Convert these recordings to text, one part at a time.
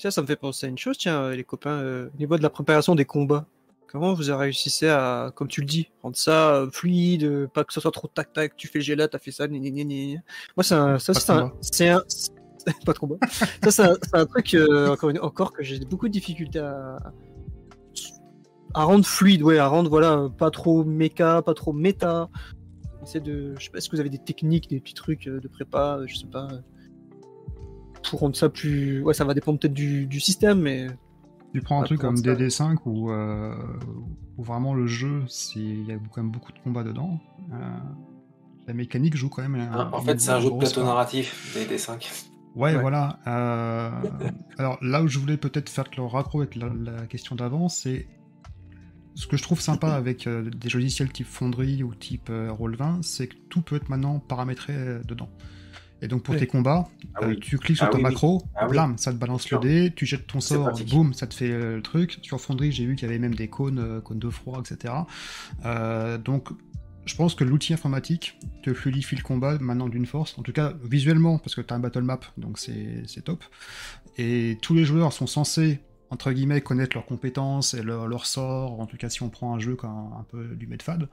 Ça, ça me fait penser à une chose, tiens, euh, les copains, euh, au niveau de la préparation des combats. Comment vous réussissez à, comme tu le dis, rendre ça euh, fluide, pas que ce soit trop tac-tac, tu fais le là, t'as fait ça, gna. Moi, c'est un, ça, c'est un, c'est un, pas de combat. ça, c'est un, truc, euh, encore, une- encore que j'ai beaucoup de difficultés à, à rendre fluide, ouais, à rendre, voilà, pas trop méca, pas trop méta. Essayer de, je sais pas, est-ce que vous avez des techniques, des petits trucs de prépa, je sais pas, pour rendre ça plus, ouais, ça va dépendre peut-être du, du système, mais Tu prends un truc comme ça. DD5 où, euh, où vraiment le jeu, il y a quand même beaucoup de combats dedans. Euh, la mécanique joue quand même. un- Hein, en fait, c'est un jeu de plateau narratif, des D5. Ouais, Ouais. voilà. Euh, alors là où je voulais peut-être faire le raccro avec la, la question d'avant, c'est ce que je trouve sympa avec euh, des logiciels type Foundry ou type euh, Roll20, c'est que tout peut être maintenant paramétré euh, dedans. Et donc pour tes combats, Ah euh, oui. tu cliques sur Ah ta oui, oui. macro, Ah oui. blam, ça te balance le dé, tu jettes ton sort, boum, ça te fait euh, le truc. Sur Foundry, j'ai vu qu'il y avait même des cônes, euh, cônes de froid, etc. Euh, donc je pense que l'outil informatique te fluidifie le combat maintenant d'une force, en tout cas visuellement, parce que tu as un battle map, donc c'est c'est top. Et tous les joueurs sont censés, entre guillemets, connaître leurs compétences et leurs leurs sorts, en tout cas si on prend un jeu comme un, un peu du Medfad.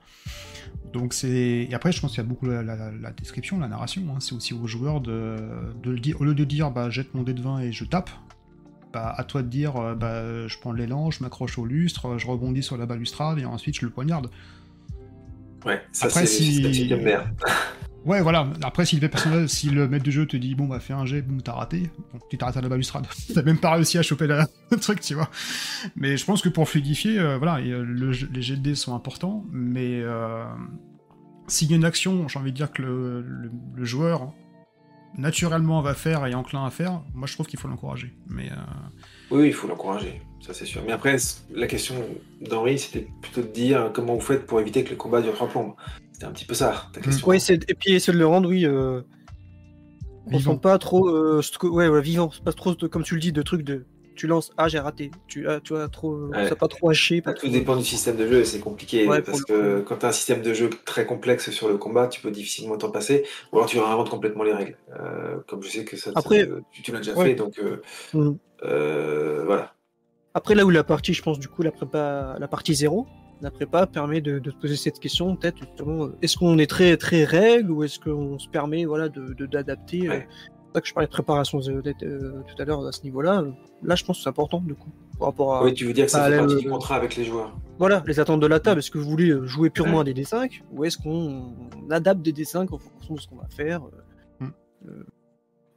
Donc c'est. Et après, je pense qu'il y a beaucoup la, la- la description, la narration, hein. c'est aussi aux joueurs de, de le dire, au lieu de dire bah, jette mon dé de 20 et je tape. Bah, à toi de dire, euh, bah, je prends l'élan, je m'accroche au lustre, je rebondis sur la balustrade et ensuite je le poignarde. Ouais, ça Après, c'est si-. Ouais, voilà. Après, si le si le maître du jeu te dit bon bah fais un jet, boum, t'as raté, bon, tu t'arrêtes à la balustrade. T'as même pas réussi à choper le truc, tu vois. Mais je pense que pour fluidifier, euh, voilà, euh, les jets de dés sont importants, mais euh, s'il y a une action, j'ai envie de dire que le, joueur naturellement va faire et est enclin à faire, moi je trouve qu'il faut l'encourager. Oui, il faut l'encourager, ça c'est sûr. Mais après, la question d'Henri, c'était plutôt de dire comment vous faites pour éviter que le combat dure trois plombes. C'était un petit peu ça, ta question. Oui, c'est- et puis essayer de le rendre, oui. Euh... On sent pas trop. Euh, ouais, ouais, vivant. C'est pas trop, de- comme tu le dis, de trucs de. Tu lances, ah, j'ai raté. Tu, ah, tu vois, trop. Ouais. Ça pas trop haché. Pas Tout trop- dépend du système de jeu et c'est compliqué Ouais, parce que coup. quand tu as un système de jeu très complexe sur le combat, tu peux difficilement t'en passer ou alors tu réinventes complètement les règles. Euh, comme je sais que ça, Après- ça- tu, tu l'as déjà Ouais. fait, donc euh, euh, voilà. Après, là où la partie, je pense, du coup, la prépa, la partie zéro, la prépa permet de, de se poser cette question, peut-être, justement, euh, est-ce qu'on est très, très règle ou est-ce qu'on se permet, voilà, de, d'adapter euh, Ouais. C'est pour ça que je parlais de préparation date, euh, tout à l'heure à ce niveau-là. euh, Là, je pense que c'est important, du coup, par rapport à. Oui, tu veux dire que ça fait partie du contrat avec les joueurs. Voilà, les attentes de la table. Est-ce que vous voulez euh, jouer purement Ouais. à des D5 ou est-ce qu'on on adapte des D5 en fonction de ce qu'on va faire euh, euh,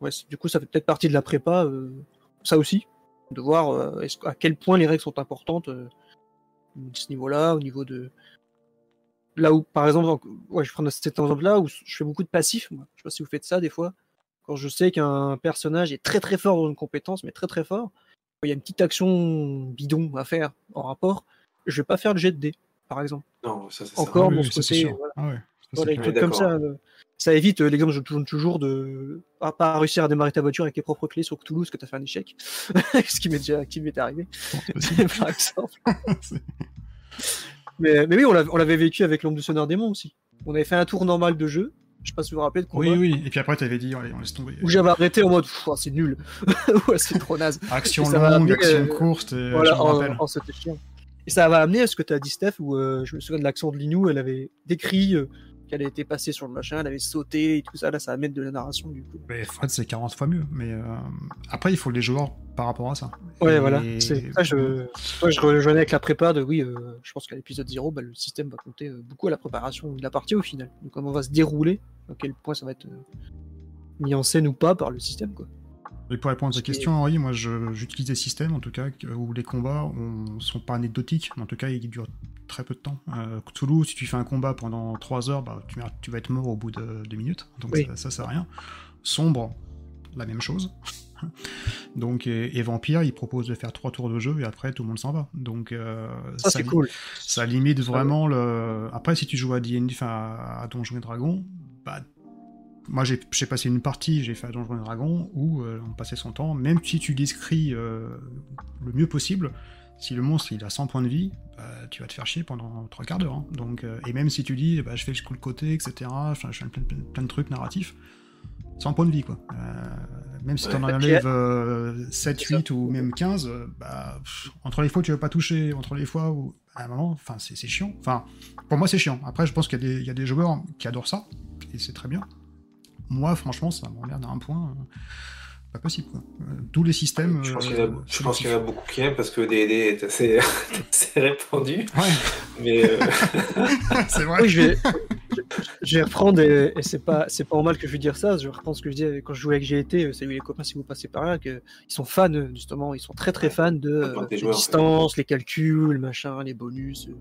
ouais, c'est- Du coup, ça fait peut-être partie de la prépa, euh, ça aussi, de voir euh, à quel point les règles sont importantes euh, de ce niveau-là, au niveau de. Là où, par exemple, ouais, je prends cet exemple-là où je fais beaucoup de passifs. Moi. Je sais pas si vous faites ça des fois. Quand je sais qu'un personnage est très très fort dans une compétence, mais très très fort, il y a une petite action bidon à faire en rapport, je vais pas faire le jet de dés, par exemple. Non, ça, ça. Encore oui, bon, oui, c'est côté, sûr. voilà. Ah ouais, ça, c'est Voilà, comme ça. euh, Ça évite euh, l'exemple, je tourne toujours de à pas réussir à démarrer ta voiture avec tes propres clés sur Toulouse que tu as fait un échec. ce qui m'est déjà qui m'est arrivé, par exemple. Mais, mais oui, on l'avait vécu avec l'ombre du sonneur démon aussi. On avait fait un tour normal de jeu. Je sais pas si vous vous rappelez de combat. oui, oui. Et puis après, t'avais dit, allez, on laisse tomber. Où j'avais arrêté en mode, oh, c'est nul. ouais, c'est trop naze. Action longue, action euh, courte, et voilà, en, rappelle. en c'était chiant. Et ça va amener à ce que tu as dit, Steph, où euh, je me souviens de l'accent de Linou, elle avait décrit euh, qu'elle était passée sur le machin, elle avait sauté et tout ça. Là, ça va mettre de la narration du coup. Mais Fred, c'est 40 fois mieux. Mais euh, après, il faut les joueurs par rapport à ça. Ouais, Et- voilà. C'est ça, je, ouais, je rejoignais avec la prépa de oui, euh, je pense qu'à l'épisode 0, bah, le système va compter euh, beaucoup à la préparation de la partie au final. Donc, comment on va se dérouler, à quel point ça va être euh, mis en scène ou pas par le système, quoi. Et pour répondre à ta question, Henri, moi j'utilise des systèmes en tout cas où les combats sont pas anecdotiques, mais en tout cas ils durent très peu de temps. Euh, Cthulhu, si tu fais un combat pendant 3 heures, bah, tu, tu vas être mort au bout de 2 minutes, donc Oui. ça, ça sert à rien. Sombre, la même chose. donc, et, et Vampire, il propose de faire 3 tours de jeu et après tout le monde s'en va. Donc euh, Ça, li- cool. ça limite vraiment le. Après, si tu joues à D&D, enfin à Donjons et Dragons, bah moi j'ai passé une partie, j'ai fait à Donjons et Dragons où euh, on passait son temps, même si tu décris euh, le mieux possible, si le monstre il a 100 points de vie, bah, tu vas te faire chier pendant 3 quarts d'heure. hein. Donc, euh, et même si tu dis bah, je fais le coup de côté, etc., je fais plein, plein- plein de trucs narratifs, 100 points de vie quoi. Même si t'en Bah, enlèves qui euh, 7, C'est ça. 8 ou même 15, euh, bah, pff, entre les fois où tu veux pas toucher, entre les fois où. À un moment, enfin, c'est chiant. Enfin, pour moi, c'est chiant. Après, je pense qu'il y a des joueurs qui adorent ça, et c'est très bien. Moi, franchement, ça m'emmerde à un point. euh, pas possible, quoi. Euh, tous les systèmes. Je pense euh, qu'il y, en a- je pense qu'il y en a beaucoup qui aiment parce que DD est assez, assez répandu. Ouais, Mais euh, c'est vrai. Oui, je vais, je- je vais reprendre, et, et c'est pas, c'est pas normal que je vais dire ça, je vais reprendre ce que je disais quand je jouais avec GT, salut les copains si vous passez par là, que ils sont fans, justement, ils sont très très fans de euh, les joueurs, distances, les calculs, machin, les bonus, euh,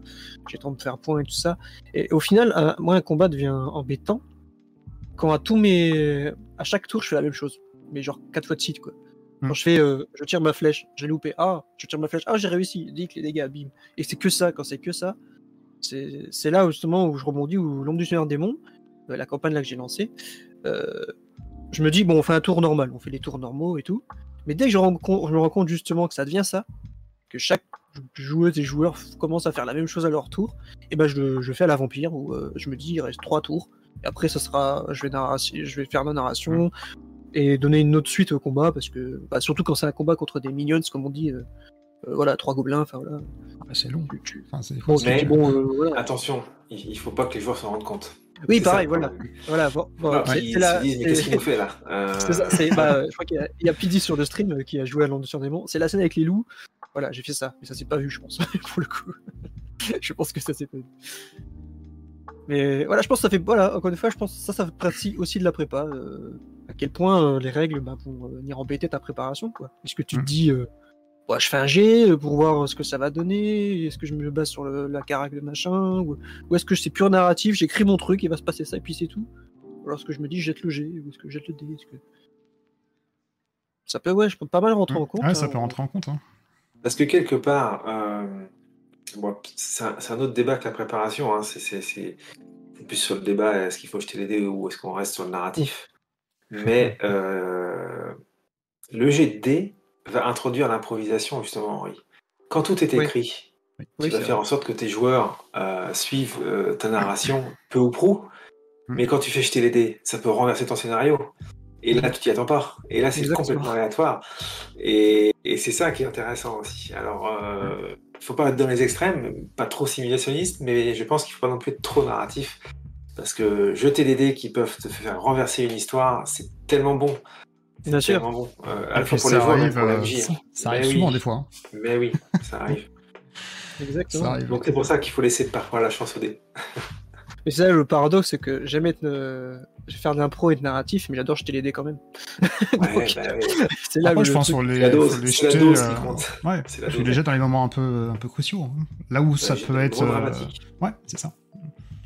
j'ai le temps de faire point et tout ça. Et au final, un- moi, un combat devient embêtant quand à tous mes, à chaque tour, je fais la même chose, mais genre quatre fois de suite, quoi. Quand Hmm. je fais, euh, je tire ma flèche, j'ai loupé, ah, je tire ma flèche, ah, j'ai réussi, dit que les dégâts, bim. Et c'est que ça, quand c'est que ça, c'est là justement où je rebondis, où l'ombre du Seigneur Démon, euh, la campagne là que j'ai lancée, euh, je me dis, bon, on fait un tour normal, on fait les tours normaux et tout. Mais dès que je, compte- je me rends compte justement que ça devient ça, que chaque joueuse et joueur commence à faire la même chose à leur tour, et ben je, je fais à la vampire où euh, je me dis, il reste trois tours. Et après, ça sera, je vais, narration- je vais faire la narration et donner une autre suite au combat parce que, bah, surtout quand c'est un combat contre des minions, comme on dit, euh, euh, voilà, trois gobelins, enfin voilà. Ah, c'est long. Enfin, c'est Bon, Mais- bon, euh, voilà. attention, il, faut pas que les joueurs s'en rendent compte. Oui, ça, pareil, voilà. Voilà, bon, bon, c'est- la- qu'est-ce qu'il nous fait là Euh, C'est ça, c'est- bah, je crois qu'il y a, a PD sur le stream qui a joué à Land sur Démon. C'est la scène avec les loups. Voilà, j'ai fait ça, mais ça s'est pas vu, je pense, pour le coup. je pense que ça s'est pas vu. Mais voilà, je pense que ça fait. Voilà, encore une fois, je pense que ça, ça fait partie aussi de la prépa. euh, à quel point euh, les règles bah, vont euh, venir embêter ta préparation, quoi. Est-ce que tu te Mhm. dis. euh, Ouais, je fais un G pour voir ce que ça va donner. Est-ce que je me base sur le- la carac de machin Ou, ou est-ce que c'est pur narratif J'écris mon truc, il va se passer ça et puis c'est tout Ou alors est-ce que je me dis je jette le G Ou est-ce que je jette le D Est-ce que... Ça peut, ouais, je peux pas mal rentrer en compte. Ouais, ça hein. peut rentrer en compte. hein. Parce que quelque part, euh, bon, c'est un, autre débat que la préparation. Hein, c'est plus sur le débat est-ce qu'il faut jeter les dés ou est-ce qu'on reste sur le narratif. Mais euh, le jet de dés va introduire l'improvisation, justement, Henri. Quand tout est écrit, Oui, tu vas faire en sorte que tes joueurs euh, suivent euh, ta narration peu ou prou. Mm. Mais quand tu fais jeter les dés, ça peut renverser ton scénario. Et là, tu t'y attends pas. Et là, c'est complètement aléatoire. Et, et c'est ça qui est intéressant aussi. Alors, euh, faut pas être dans les extrêmes, pas trop simulationniste, mais je pense qu'il faut pas non plus être trop narratif. Parce que jeter des dés qui peuvent te faire renverser une histoire, c'est tellement bon. C'est Bien sûr. tellement bon. Euh, à la fois pour ça les joueurs, même arrive, pour la euh, MJ. ça, ça Mais arrive oui. souvent des fois. hein. Mais oui, ça arrive. Exactement. Ça arrive. Donc c'est pour ça qu'il faut laisser parfois la chance au dé. Mais c'est ça le paradoxe, c'est que j'aime être. euh, Je vais faire de l'impro et de narratif, mais j'adore jeter les dés quand même. Ouais, Donc, bah c'est là Après, où je pense faut les, les jeter. euh. Ouais, C'est dose. les jettes dans les moments un peu, un peu cruciaux. hein. Là où ça j'ai peut des être. euh, dramatiques. Ouais, c'est ça.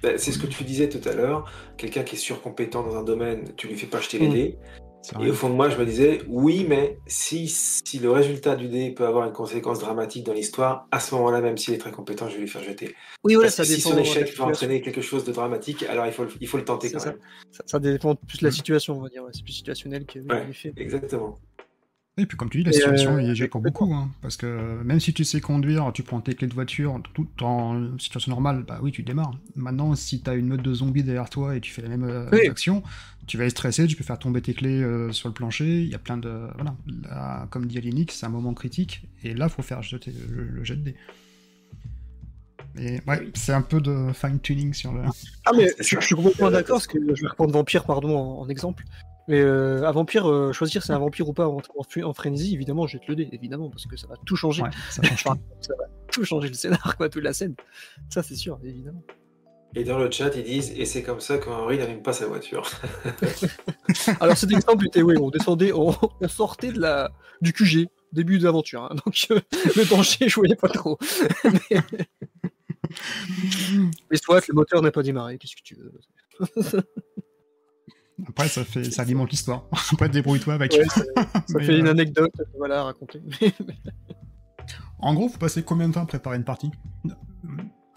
Bah, c'est ce que tu disais tout à l'heure. Quelqu'un qui est surcompétent dans un domaine, tu lui fais pas jeter les Mm. dés. Ça Et au fond de moi, je me disais, oui, mais si, si le résultat du dé peut avoir une conséquence dramatique dans l'histoire, à ce moment-là, même s'il est très compétent, je vais lui faire jeter. Oui, voilà, Parce ça que si dépend. son échec va situation. entraîner quelque chose de dramatique, alors il faut le, il faut le tenter quand ça. même. Ça, ça dépend plus de la Mm. situation, on va dire. ouais. C'est plus situationnel que Ouais. l'effet. Exactement. Et puis, comme tu dis, la situation euh, joue oui, pour beaucoup. hein, parce que même si tu sais conduire, tu prends tes clés de voiture, tout en situation normale, bah oui, tu démarres. Maintenant, si tu as une meute de zombies derrière toi et tu fais la même euh, Oui. action, tu vas être stressé, tu peux faire tomber tes clés euh, sur le plancher. Il y a plein de. Voilà. Là, comme dit Alénique, c'est un moment critique. Et là, il faut faire jeter le, le jet de dés. Et ouais, c'est un peu de fine-tuning sur le. Ah, mais je, suis complètement d'accord, parce que je vais reprendre Vampire, pardon, en, en exemple. Mais euh, à Vampire, euh, choisir c'est un vampire ou pas en, en, en frenzy, évidemment, jette le dé, évidemment, parce que ça va tout changer. Ouais, ça change va tout changer le scénar, quoi, toute la scène. Ça, c'est sûr, évidemment. Et dans le chat, ils disent, et c'est comme ça qu'Henri n'allume pas sa voiture. Alors cet exemple était, oui, on descendait, on, on sortait de la, du QG, début de l'aventure. hein. donc euh, le danger, je voyais pas trop. mais mais soit le moteur n'a pas démarré, qu'est-ce que tu veux? Après, ça, fait, ça alimente l'histoire. Après, débrouille-toi avec. Ouais, ça, fait une euh, anecdote, voilà, à raconter. En gros, vous passez combien de temps à préparer une partie?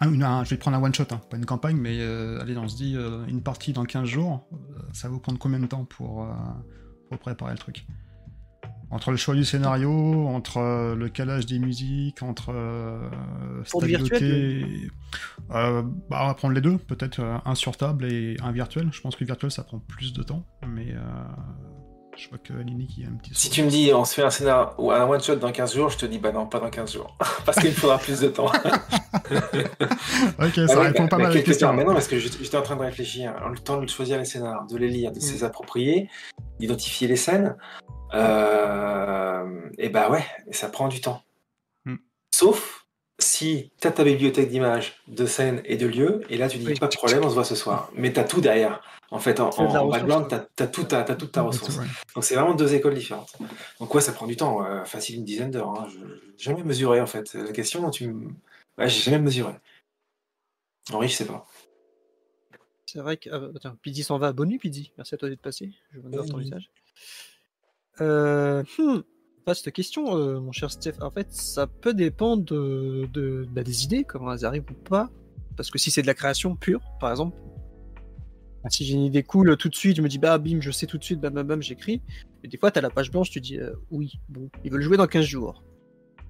Un- une- un- Je vais prendre un one-shot, hein, pas une campagne, mais euh, allez, on se dit euh, une partie dans 15 jours, ça va vous prendre combien de temps pour, pour préparer le truc? Entre le choix du scénario, entre euh, le calage des musiques, entre euh, Pour du stabilité- Euh, bah, on va prendre les deux, peut-être euh, un sur table et un virtuel. Je pense que le virtuel ça prend plus de temps, mais euh, Je vois que Lini qui a un petit. Si tu me dis on se fait un scénario ou un one shot dans 15 jours, je te dis bah non, pas dans 15 jours. parce qu'il faudra plus de temps. ok, ça répond pas mal à la question. Mais non, parce que j'étais en train de réfléchir. Le temps de choisir les scénarios, de les lire, de se approprier, d'identifier les scènes. Euh, et bah ouais, ça prend du temps. Hmm. Sauf si tu as ta bibliothèque d'images, de scènes et de lieux, et là tu dis pas de problème, on se voit ce soir. Mais tu as tout derrière. En fait, en, background, tu as, toute ta ressource. Donc c'est vraiment deux écoles différentes. Donc ouais, ça prend du temps, facile une dizaine d'heures. Hein. Je n'ai jamais mesuré en fait. La question, tu ouais, j'ai jamais mesuré. Henri, je sais pas. C'est vrai que. Ah, attends, Pidi s'en va. Bonne nuit, Pidi. Merci à toi d'être passé. Je vois ton message. Euh, hmm cette question, euh, mon cher Steph. En fait, ça peut dépendre de, bah, des idées, comment elles arrivent ou pas. Parce que si c'est de la création pure, par exemple, si j'ai une idée cool tout de suite, je me dis bah bim, je sais tout de suite, bam bam bam, j'écris. Et des fois, tu as la page blanche, tu dis euh, oui, bon, ils veulent jouer dans 15 jours.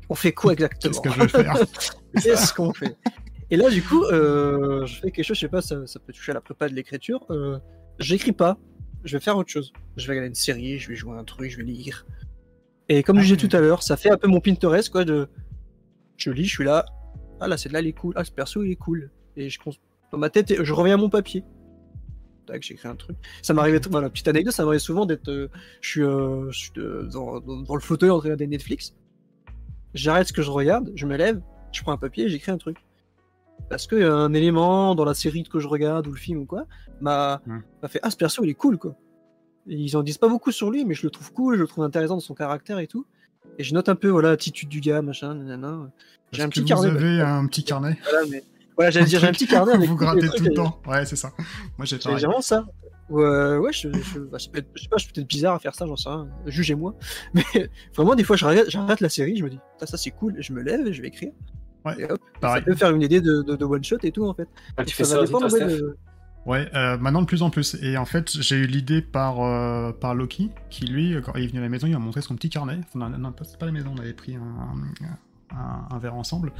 On fait quoi exactement? Qu'est-ce que je vais faire Qu'est-ce qu'on fait? Et là, du coup, euh, je fais quelque chose, je sais pas, ça, peut toucher à la prépa de l'écriture. J'écris pas, je vais faire autre chose. Je vais regarder une série, je vais jouer un truc, je vais lire. Et comme je disais tout à l'heure, ça fait un peu mon Pinterest, quoi, de... Je lis, je suis là, ah là, c'est là, il est cool, ah ce perso, il est cool. Et je dans ma tête, je reviens à mon papier. Tac, j'écris un truc. Ça m'arrivait, voilà, petite anecdote, ça m'arrive souvent d'être... Euh, je suis, euh, je suis dans, dans, le fauteuil en train de regarder Netflix. J'arrête ce que je regarde, je me lève, je prends un papier et j'écris un truc. Parce qu'il y a un élément dans la série que je regarde ou le film ou quoi m'a fait Ah, ce perso, il est cool, quoi. Ils en disent pas beaucoup sur lui, mais je le trouve cool, je le trouve intéressant dans son caractère et tout. Et je note un peu voilà l'attitude du gars, machin, nanana. J'ai un petit carnet. Vous avez un petit carnet? Voilà, mais... voilà j'allais dire, j'ai un petit carnet avec. vous grattez tout le temps. Ouais, c'est ça. Moi, j'ai vraiment ça. Ouais, ouais, je, je, bah, je, sais pas, je suis peut-être bizarre à faire ça, j'en sais rien. Jugez-moi. Mais vraiment, des fois, j'arrête la série, je me dis, ça, ça c'est cool, je me lève et je vais écrire. Ouais, et hop, ça peut faire une idée de, de, one shot et tout en fait. Ah, tu fais ça, ça Ouais, euh, maintenant de plus en plus. Et en fait, j'ai eu l'idée par, euh, par Loki, qui lui, quand il est venu à la maison, il m'a montré son petit carnet. Enfin, non, non pas la maison, on avait pris un, un, verre ensemble.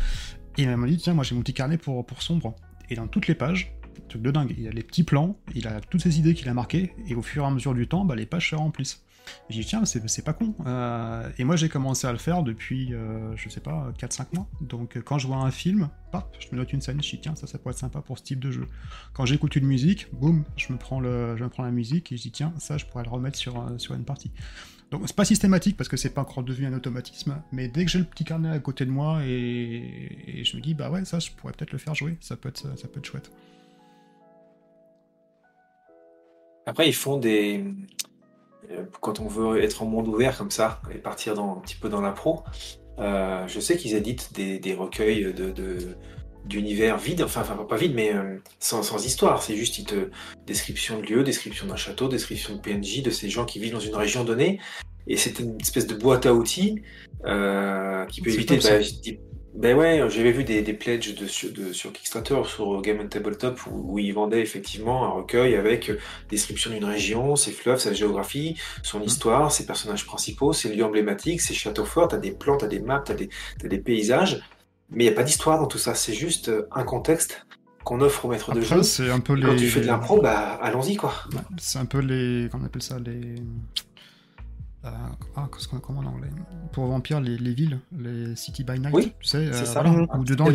Et il m'a dit, tiens, moi j'ai mon petit carnet pour, pour sombre. Et dans toutes les pages, truc de dingue, il a les petits plans, il a toutes ces idées qu'il a marquées, et au fur et à mesure du temps, bah, les pages se remplissent. J'ai dit, tiens, c'est pas con. Euh, et moi, j'ai commencé à le faire depuis, euh, je sais pas, 4-5 mois. Donc, euh, quand je vois un film, je me note une scène, je dis, tiens, ça, ça pourrait être sympa pour ce type de jeu. Quand j'écoute une musique, boum, je me prends, le, je me prends la musique et je dis, tiens, ça, je pourrais le remettre sur, sur une partie. Donc, c'est pas systématique parce que c'est pas encore devenu un automatisme, mais dès que j'ai le petit carnet à côté de moi et, je me dis, bah ouais, ça, je pourrais peut-être le faire jouer, ça peut être, ça peut être chouette. Après, ils font des, euh, quand on veut être en monde ouvert comme ça et partir dans, un petit peu dans l'impro, euh, je sais qu'ils éditent des, recueils de, d'univers vides, enfin, enfin pas vides, mais euh, sans, histoire. C'est juste une description de lieu, description d'un château, description de PNJ, de ces gens qui vivent dans une région donnée. Et c'est une espèce de boîte à outils qui peut éviter bah, ben ouais, j'avais vu des, des pledges de, sur Kickstarter, sur Game on Tabletop, où, où ils vendaient effectivement un recueil avec description d'une région, ses fleuves, sa géographie, son mmh. histoire, ses personnages principaux, ses lieux emblématiques, ses châteaux forts, t'as des plans, t'as des maps, t'as des, des paysages, mais il n'y a pas d'histoire dans tout ça, c'est juste un contexte qu'on offre au maître de jeu. c'est un peu les... Quand tu fais de l'impro, bah allons-y quoi. C'est un peu les... Comment on appelle ça Les euh, ah, comment en anglais? Pour Vampire, les, les, villes, les City by Night, oui, tu sais, euh, ça. Voilà, où dedans, il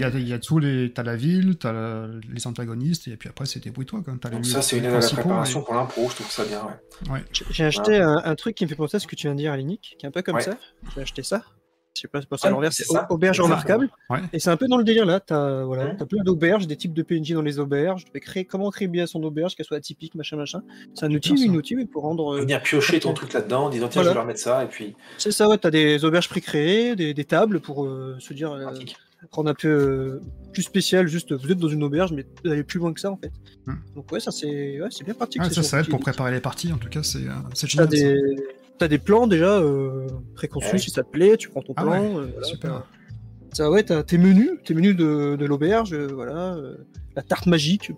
y, a, il y a tous les. T'as la ville, t'as les antagonistes, et puis après, c'est débrouille-toi. Ça, c'est une préparation pour l'impro, je trouve ça bien. Ouais. J'ai acheté un, un, truc qui me fait penser à ce que tu viens de dire, Alinic, qui est un peu comme ça. J'ai acheté ça? Sais pas, c'est pas ça à l'envers, c'est auberge remarquable. Et c'est un peu dans le délire là. T'as voilà, as plein d'auberges, des types de PNJ dans les auberges. Tu peux créer comment créer bien son auberge, qu'elle soit atypique, machin, machin. C'est un outil, une outil, mais pour rendre. Euh, venir piocher ton truc là-dedans, en disant tiens, je vais leur mettre ça, et puis. C'est ça, ouais. T'as des auberges pré-créées, des, des, tables pour euh, se dire. Euh, rendre un peu plus spécial, juste vous êtes dans une auberge, mais vous allez plus loin que ça en fait. Hmm. Donc ouais, ça c'est ouais, bien pratique. Ah, ça, ça aide pour préparer les parties, en tout cas, c'est génial. Des t'as des plans déjà euh, préconçus si ça te plaît, tu prends ton ah plan. Euh, super. Ça, ouais, t'as tes menus, tes menus de, de l'auberge, euh, voilà, la tarte magique.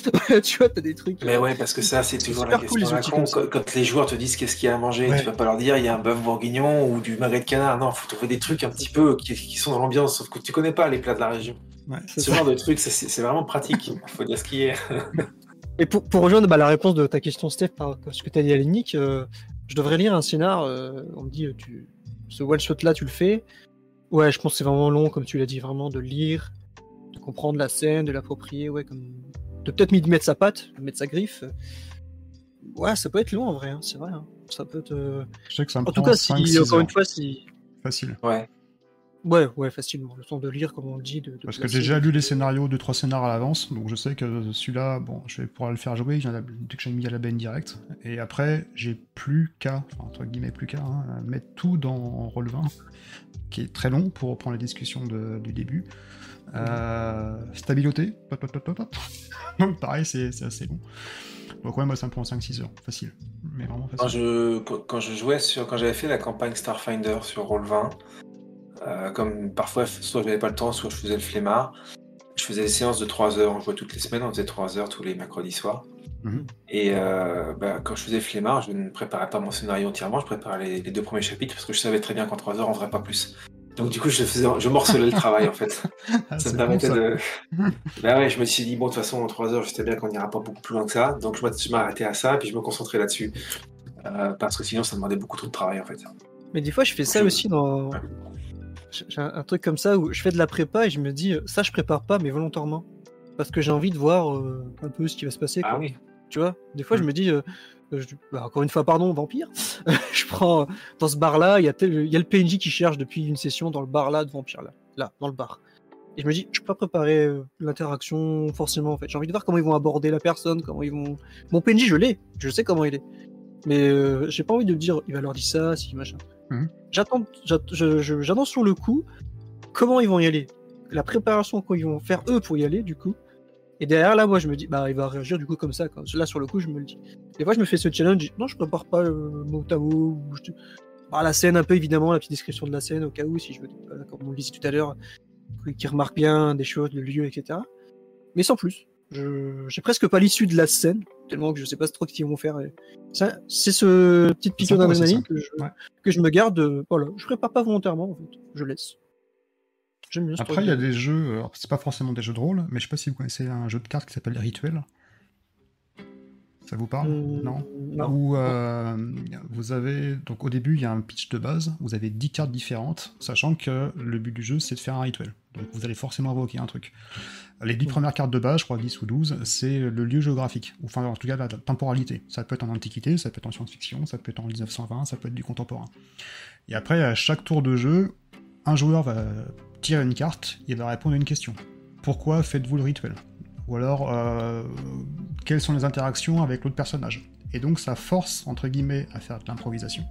tu vois, t'as des trucs. Mais ouais, parce que ça, c'est toujours la question. quand, les joueurs te disent qu'est-ce qu'il y a à manger, tu vas pas leur dire il y a un bœuf bourguignon ou du magret de canard. Non, faut trouver des trucs un petit peu qui, sont dans l'ambiance, sauf que tu connais pas les plats de la région. ce genre de trucs, c'est vraiment pratique. faut dire ce qui est. Et pour, pour rejoindre bah, la réponse de ta question, Steph, par ce que tu as dit à Nick, euh, je devrais lire un scénar. euh, on me dit, euh, tu, ce one-shot-là, tu le fais. Ouais, je pense que c'est vraiment long, comme tu l'as dit, vraiment de lire, de comprendre la scène, de l'approprier, ouais, comme... de peut-être m'y mettre sa patte, de mettre sa griffe. Ouais, ça peut être long en vrai, hein, c'est vrai. hein. Ça peut être. euh, Je sais que ça me En tout prend cas, si, 5, 6 encore une fois, si. Facile. Ouais. Ouais, ouais, facilement. Le temps de lire, comme on le dit. De, de Parce que j'ai déjà lu les scénarios, 2-3 scénarios à l'avance, donc je sais que celui-là, bon, je vais pouvoir le faire jouer, dès que j'ai mis à la benne direct. Et après, j'ai plus qu'à, enfin, entre guillemets, plus qu'à, hein, mettre tout dans Roll 20, qui est très long pour reprendre la discussion de- du début. Euh, stabilité, tot, tot, tot, tot, tot. donc pareil, c'est c'est assez long. Donc ouais, moi ça me prend 5-6 heures, facile. Mais vraiment Quand facile. je, quand quand je jouais sur, quand j'avais fait la campagne Starfinder sur Roll20, euh, comme parfois, soit je n'avais pas le temps, soit je faisais le flemmard, je faisais des séances de 3 heures. On jouait toutes les semaines, on faisait 3 heures tous les mercredis soirs. Mhm. Et euh, bah, quand je faisais flemmard, je ne préparais pas mon scénario entièrement, je préparais les, les deux premiers chapitres parce que je savais très bien qu'en 3 heures, on ne ferait pas plus. Donc du coup, je, faisais, je morcelais le travail en fait. Ah, Ça me bon, permettait ça. de. bah ouais, je me suis dit, bon, de toute façon, en 3 heures, je sais bien qu'on n'ira pas beaucoup plus loin que ça. Donc je m'arrêtais à ça, puis je me concentrais là-dessus. Euh, parce que sinon, ça demandait beaucoup trop de travail en fait. Mais des fois, je fais ça aussi dans. J'ai un, un truc comme ça où je fais de la prépa et je me dis, euh, ça, je prépare pas, mais volontairement. Parce que j'ai envie de voir euh, un peu ce qui va se passer. quoi. Ah oui. Tu vois, des fois, je Mm. me dis, euh, je- bah, encore une fois, pardon, vampire. je prends euh, dans ce bar-là, il y, a tel- y a le PNJ qui cherche depuis une session dans le bar-là de vampire, là, là, dans le bar. Et je me dis, je peux pas préparer euh, l'interaction forcément, en fait. J'ai envie de voir comment ils vont aborder la personne, comment ils vont. Mon PNJ, je l'ai, je sais comment il est. Mais euh, j'ai pas envie de dire, il va leur dire ça, si machin. Mhm. J'attends, j'attends sur le coup comment ils vont y aller, la préparation qu'ils vont faire eux pour y aller, du coup. Et derrière, là, moi, je me dis, bah, il va réagir du coup comme ça. Quand... Là, sur le coup, je me le dis. Des fois, je me fais ce challenge. Non, je prépare pas euh, mot à mot. ou je... bah, la scène, un peu évidemment, la petite description de la scène, au cas où, si je veux, voilà, comme on le disait tout à l'heure, qui remarque bien des choses, le lieu, etc. Mais sans plus. Je j'ai presque pas l'issue de la scène, tellement que je sais pas trop ce qu'ils vont faire. et ça, C'est ce petit piquant sympa, ouais, c'est d'adrénaline que. Ouais. que je me garde. euh, Voilà, je prépare pas volontairement, en fait. Je laisse. Ce Après, il y a de- des jeux, alors c'est pas forcément des jeux de rôle, mais je sais pas si vous connaissez un jeu de cartes qui s'appelle Rituel. Ça vous parle Hum, Non non. Où euh, vous avez, donc au début, il y a un pitch de base, vous avez 10 cartes différentes, sachant que le but du jeu, c'est de faire un rituel. Donc vous allez forcément invoquer un truc. Les 10 Mhm. premières cartes de base, je crois 10 ou 12, c'est le lieu géographique, ou enfin en tout cas la temporalité. Ça peut être en antiquité, ça peut être en science-fiction, ça peut être en 1920, ça peut être du contemporain. Et après, à chaque tour de jeu, un joueur va tirer une carte, il va répondre à une question. Pourquoi faites-vous le rituel? Ou alors, euh, quelles sont les interactions avec l'autre personnage Et donc, ça force, entre guillemets, à faire de l'improvisation.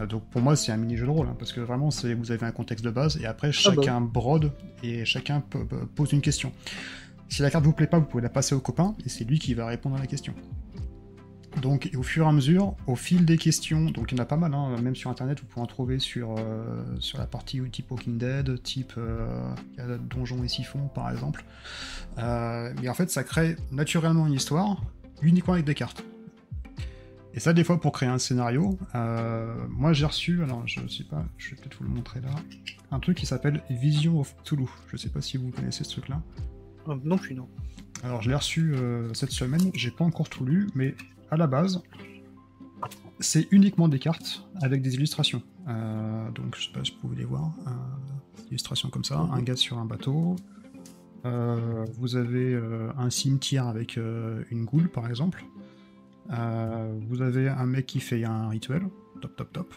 Euh, donc, pour moi, c'est un mini-jeu de rôle, hein, parce que vraiment, vous avez un contexte de base, et après, chacun brode, et chacun pose une question. Si la carte vous plaît pas, vous pouvez la passer au copain, et c'est lui qui va répondre à la question. Donc, et au fur et à mesure, au fil des questions, donc il y en a pas mal, hein, même sur internet, vous pouvez en trouver sur, euh, sur la partie type Walking Dead, type euh, Donjon et Siphon par exemple. Euh, mais en fait, ça crée naturellement une histoire, uniquement avec des cartes. Et ça, des fois, pour créer un scénario, euh, moi j'ai reçu, alors je sais pas, je vais peut-être vous le montrer là, un truc qui s'appelle Vision of Cthulhu. Je sais pas si vous connaissez ce truc-là. Non plus, non. Alors, je l'ai reçu cette semaine, j'ai pas encore tout lu, mais à la base, c'est uniquement des cartes avec des illustrations. Euh, donc, je sais pas si vous pouvez les voir. euh, des illustrations comme ça, un gars sur un bateau. Euh, vous avez euh, un cimetière avec une goule, par exemple. Vous avez un mec qui fait un rituel. Top, top, top.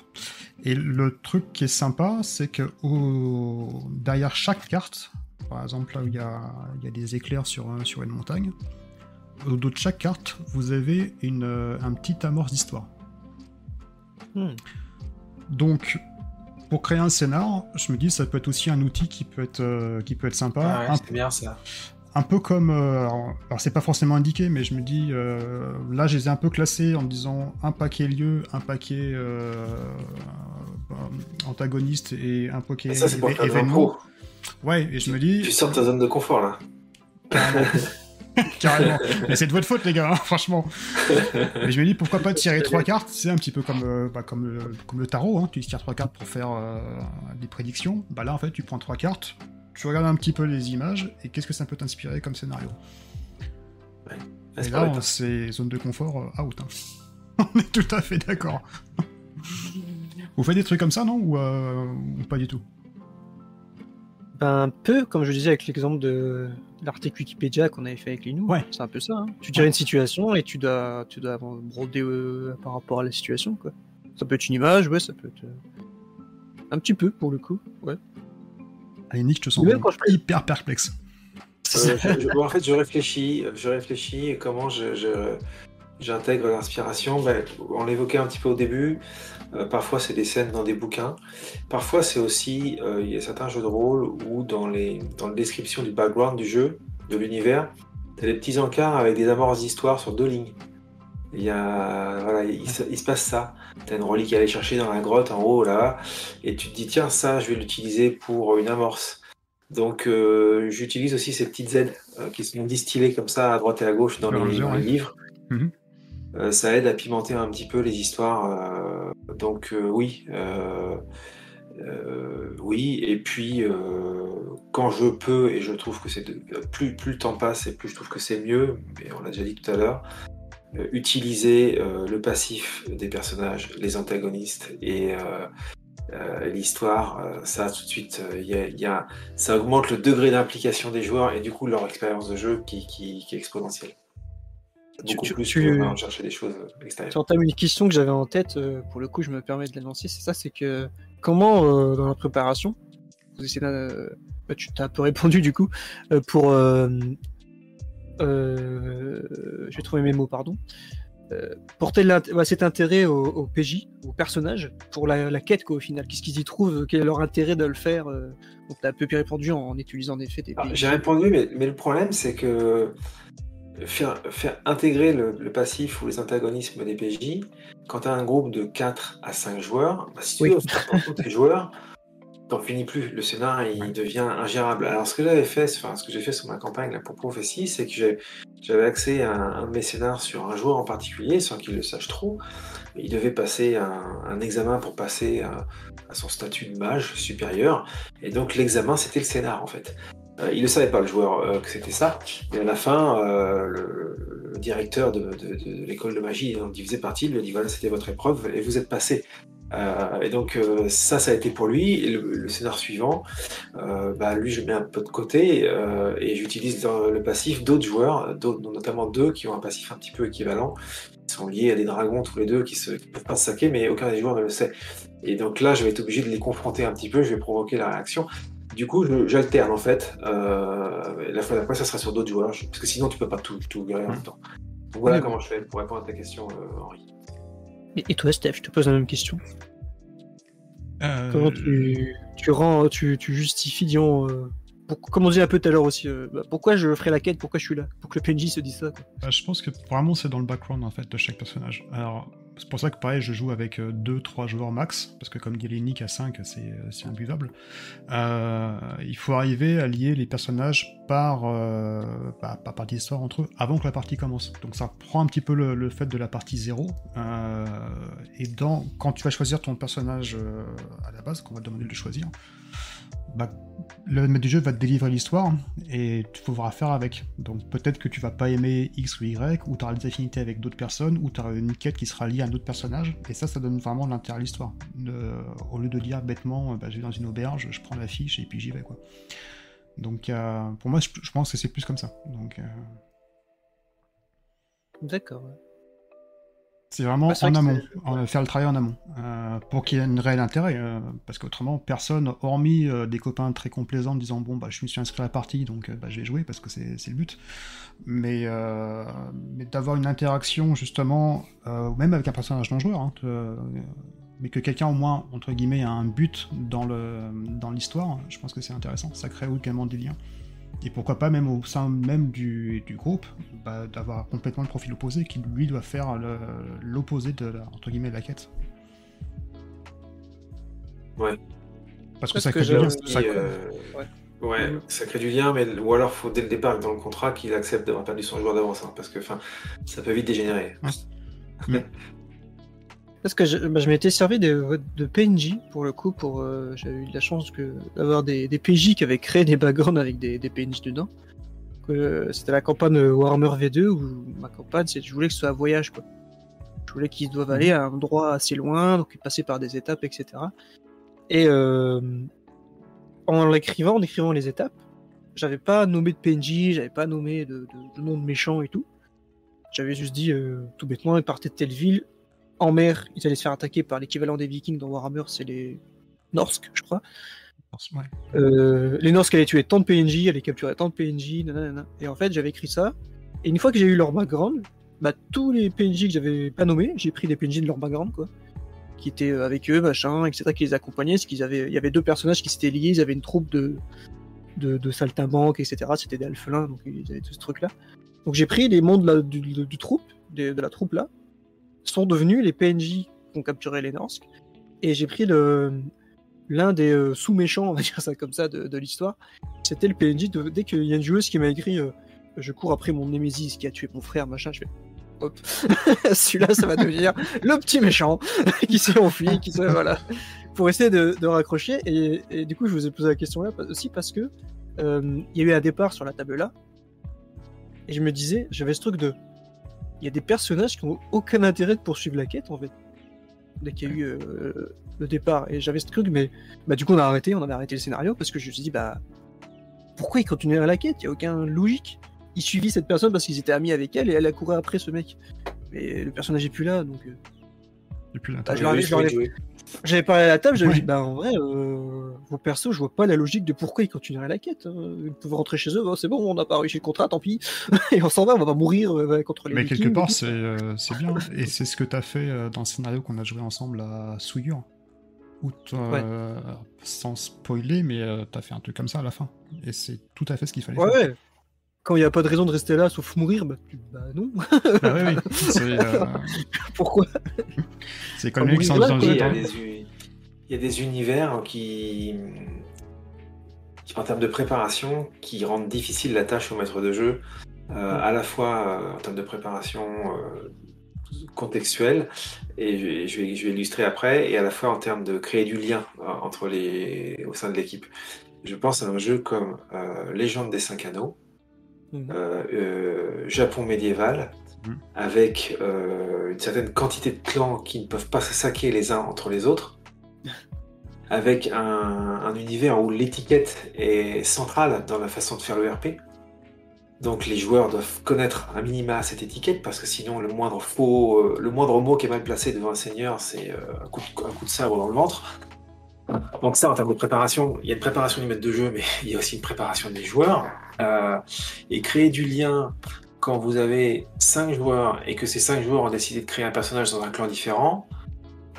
Et le truc qui est sympa, c'est que derrière chaque carte, par exemple, là où il y a, des éclairs sur une montagne, au dos de chaque carte, vous avez une, euh, un petit amorce d'histoire. Hmm. Donc, pour créer un scénar, je me dis ça peut être aussi un outil qui peut être, euh, qui peut être sympa. Ah ouais, un, c'est bien ça. un peu comme. euh, alors, alors c'est pas forcément indiqué, mais je me dis. là, je les ai un peu classés en me disant un paquet lieu, un paquet antagoniste et un paquet Et ça, c'est pour événement. Ouais, et je me dis. Tu sors de ta zone de confort là. Carrément. Mais c'est de votre faute, les gars, hein, franchement. Mais je me dis, pourquoi pas tirer trois cartes C'est un petit peu comme, euh, bah, comme, le, comme le tarot, hein. tu tires trois cartes pour faire euh, des prédictions. Bah là, en fait, tu prends trois cartes, tu regardes un petit peu les images, et qu'est-ce que ça peut t'inspirer comme scénario? Et là, c'est zone de confort euh, out. Hein. On est tout à fait d'accord. Vous faites des trucs comme ça, non? Ou, euh, ou pas du tout? Un peu, comme je disais avec l'exemple de l'article Wikipédia qu'on avait fait avec Linou. Ouais. C'est un peu ça. hein. Tu dirais une situation et tu dois, tu dois broder euh, par rapport à la situation. Quoi. Ça peut être une image, ouais, ça peut être. euh, Un petit peu pour le coup, ouais. Allez, Nick, je te sens Même quand je hyper perplexe. Euh, je- je- bon, en fait, je réfléchis, je réfléchis et comment je, je- j'intègre l'inspiration. Ben, on l'évoquait un petit peu au début. euh, parfois, c'est des scènes dans des bouquins. Parfois, c'est aussi, euh, il y a certains jeux de rôle où dans les dans la description du background du jeu, de l'univers, tu as des petits encarts avec des amorces d'histoire sur deux lignes. Il y a, voilà, il, se- il se passe ça. Tu as une relique à aller chercher dans la grotte en haut là, et tu te dis tiens ça, je vais l'utiliser pour une amorce. Donc euh, j'utilise aussi ces petites aides euh, qui sont distillées comme ça à droite et à gauche dans, les, dans livres. Mhm. Ça aide à pimenter un petit peu les histoires. euh, donc euh, oui, euh, euh, oui. Et puis euh, quand je peux et je trouve que c'est plus plus le temps passe et plus je trouve que c'est mieux. Mais on l'a déjà dit tout à l'heure. euh, utiliser euh, le passif des personnages, les antagonistes et euh, euh, l'histoire, euh, ça tout de suite, euh, augmente le degré d'implication des joueurs et du coup leur expérience de jeu qui est exponentielle. Tu- Beaucoup tu- plus tu- que euh, chercher des choses extérieures. Tu entames une question que j'avais en tête, euh, pour le coup, je me permets de l'annoncer, c'est ça, c'est que comment, euh, dans la préparation, vous essayez d'un- bah, tu t'as un peu répondu du coup, euh, pour... euh, euh, je vais trouver mes mots, pardon. Euh, porter ouais, cet intérêt au, au PJ, au personnage, pour la, la quête quoi, au final. Qu'est-ce qu'ils y trouvent Quel est leur intérêt de le faire euh, Donc t'as un peu répondu en, en utilisant en effet des. J'ai répondu, mais, mais le problème c'est que faire, faire intégrer le, le passif ou les antagonismes des PJ, quand tu as un groupe de 4 à 5 joueurs, bah, si tu Oui. tous tes joueurs, t'en finis plus. Le scénar il devient ingérable. Alors ce que j'avais fait, enfin ce que j'ai fait sur ma campagne là, pour Prophétie, c'est que j'avais accès à un, un de mes scénars sur un joueur en particulier, sans qu'il le sache trop. Il devait passer un, un examen pour passer à, à son statut de mage supérieur. Et donc l'examen, c'était le scénar en fait. Euh, il ne savait pas, le joueur, euh, que c'était ça. Et à la fin, euh, le, directeur de, l'école de magie dont il faisait partie lui a dit voilà, c'était votre épreuve et vous êtes passé. Et donc ça, ça a été pour lui. Le, le scénar suivant, bah, lui, je mets un peu de côté et j'utilise le, le passif d'autres joueurs, notamment deux qui ont un passif un petit peu équivalent. Ils sont liés à des dragons tous les deux qui ne peuvent pas se saquer, mais aucun des joueurs ne le sait. Et donc là, je vais être obligé de les confronter un petit peu, je vais provoquer la réaction. Du coup, j'alterne en fait. Euh, la fois d'après, ça sera sur d'autres joueurs, je- parce que sinon, tu peux pas tout, tout gérer en même temps. Donc voilà Oui. comment je fais pour répondre à ta question, euh, Henri. Et, et toi, Steph, je te pose la même question. Euh, Comment tu, tu rends, tu, tu justifies, disons, euh, pour- comme on disait un peu tout à l'heure aussi, euh, bah, pourquoi je ferai la quête, pourquoi je suis là, pour que le PNJ se dise ça. quoi. Bah, je pense que vraiment c'est dans le background en fait de chaque personnage. Alors c'est pour ça que pareil je joue avec 2-3 joueurs max, parce que comme dit Nick à 5 c'est euh, c'est imbuvable. Euh, il faut arriver à lier les personnages par, euh, bah, par partie d'histoire entre eux avant que la partie commence. Donc ça prend un petit peu le, fait de la partie 0. euh, et dans, quand tu vas choisir ton personnage euh, à la base, qu'on va te demander de choisir, bah, le maître du jeu va te délivrer l'histoire et tu devras faire avec. Donc peut-être que tu vas pas aimer X ou Y, ou tu auras des affinités avec d'autres personnes, ou tu auras une quête qui sera liée à un autre personnage, et ça, ça donne vraiment l'intérêt à l'histoire. Au lieu de dire bêtement, bah, je vais dans une auberge, je prends la fiche et puis j'y vais. quoi. Donc euh, pour moi, je, pense que c'est plus comme ça. Euh, D'accord. C'est vraiment c'est en amont, en- faire le travail en amont, euh, pour qu'il y ait un réel intérêt, euh, parce qu'autrement, personne, hormis euh, des copains très complaisants, disant bon, bah, je me suis inscrit à la partie, donc bah, je vais jouer, parce que c'est le but. Mais, mais d'avoir une interaction, justement, même avec un personnage non joueur, hein, te- mais que quelqu'un, au moins, entre guillemets, a un but dans le dans l'histoire, je pense que c'est intéressant. Ça crée également des liens. Et pourquoi pas même au sein même du, du groupe, bah, d'avoir complètement le profil opposé qui lui doit faire l'opposé de la, entre guillemets de la quête. Ouais. Parce que Parce ça que crée du lien. ça- euh, Ouais. ouais, Mhm. ça crée du lien, mais ou alors faut dès le départ dans le contrat qu'il accepte d'avoir perdu son joueur d'avance, hein, parce que enfin, ça peut vite dégénérer. Parce que je, bah, je m'étais servi de, de PNJ pour le coup, pour euh, j'avais eu de la chance que d'avoir des, des PJ qui avaient créé des backgrounds avec des, des PNJ dedans. que c'était la campagne Warhammer V2 où ma campagne, c'est je voulais que ce soit un voyage quoi. Je voulais qu'ils doivent aller à un endroit assez loin, donc passer par des étapes, etc. Et euh, en l'écrivant, en écrivant les étapes, j'avais pas nommé de PNJ, j'avais pas nommé de, de, de nom de méchant et tout. J'avais juste dit euh, tout bêtement, ils partaient de telle ville. En mer, ils allaient se faire attaquer par l'équivalent des Vikings dans Warhammer, c'est les Norsk, je crois. Ouais. Euh, les Norsk allaient tuer tant de PNJ, allaient capturer tant de PNJ, nanana. Et en fait, j'avais écrit ça. Et une fois que j'ai eu leur background, bah, tous les PNJ que j'avais pas nommés, j'ai pris des PNJ de leur background, quoi. Qui étaient euh, avec eux, machin, etc., qui les accompagnaient. Parce qu'ils avaient, il y avait deux personnages qui s'étaient liés, ils avaient une troupe de, de, de saltimbanques, etc. C'était des alphelins, donc ils avaient tout ce truc-là. Donc j'ai pris les mondes de la- du, du- du troupe, de, de la troupe là, sont devenus les PNJ qui ont capturé les Norsk. Et j'ai pris le, l'un des euh, sous-méchants, on va dire ça comme ça, de, l'histoire. C'était le PNJ de, dès qu'il y a une joueuse qui m'a écrit euh, Je cours après mon Némésis qui a tué mon frère, machin, je fais Hop, celui-là, ça va devenir le petit méchant qui s'est enfui, qui s'est. Voilà. Pour essayer de, de raccrocher. Et, et du coup, je vous ai posé la question là aussi parce que euh, il y a eu un départ sur la table là. Et je me disais, j'avais ce truc de. Il y a des personnages qui n'ont aucun intérêt de poursuivre la quête en fait. Dès qu'il y a eu euh, le départ. Et j'avais ce truc, mais bah, du coup, on a arrêté, on avait arrêté le scénario parce que je me suis dit, bah. Pourquoi ils continueraient la quête? Il n'y a aucun logique. Ils suivaient cette personne parce qu'ils étaient amis avec elle et elle a couru après ce mec. Mais le personnage est plus là, donc. euh, Et puis là, Ah, t'as- je leur avais- Oui, je leur oui, avais- oui. J'avais parlé à la table, j'avais Ouais. dit, bah en vrai, euh, vos persos, je vois pas la logique de pourquoi ils continueraient la quête. hein. Ils pouvaient rentrer chez eux, oh, c'est bon, on n'a pas réussi le contrat, tant pis. et on s'en va, on va pas mourir euh, contre les Mais quelque part, c'est euh, bien. Et c'est ce que tu as fait euh, dans le scénario qu'on a joué ensemble à Souillure. Où euh, sans spoiler, mais tu as fait un truc comme ça à la fin. Et c'est tout à fait ce qu'il fallait Ouais, faire. ouais. Quand il n'y a pas de raison de rester là sauf mourir, bah, tu- bah non. Bah oui, oui. C'est euh, Pourquoi c'est comme les mecs qui Il y, a hein. des, il y a des univers qui, qui, en termes de préparation, qui rendent difficile la tâche au maître de jeu, euh, à la fois euh, en termes de préparation euh, contextuelle, et je, vais- je vais, je vais illustrer après, et à la fois en termes de créer du lien euh, entre les, au sein de l'équipe. Je pense à un jeu comme euh, Légende des Cinq Anneaux, Mhm. euh, euh, Japon médiéval, Mhm. avec euh, une certaine quantité de clans qui ne peuvent pas se saquer les uns entre les autres, avec un, un univers où l'étiquette est centrale dans la façon de faire le RP. Donc les joueurs doivent connaître un minima cette étiquette parce que sinon le moindre faux, euh, le moindre mot qui est mal placé devant un seigneur, c'est euh, un, coup de, un coup de sabre dans le ventre. Donc ça, en termes de préparation, il y a une préparation du maître de jeu, mais il y a aussi une préparation des joueurs. Euh, et créer du lien quand vous avez cinq joueurs et que ces cinq joueurs ont décidé de créer un personnage dans un clan différent,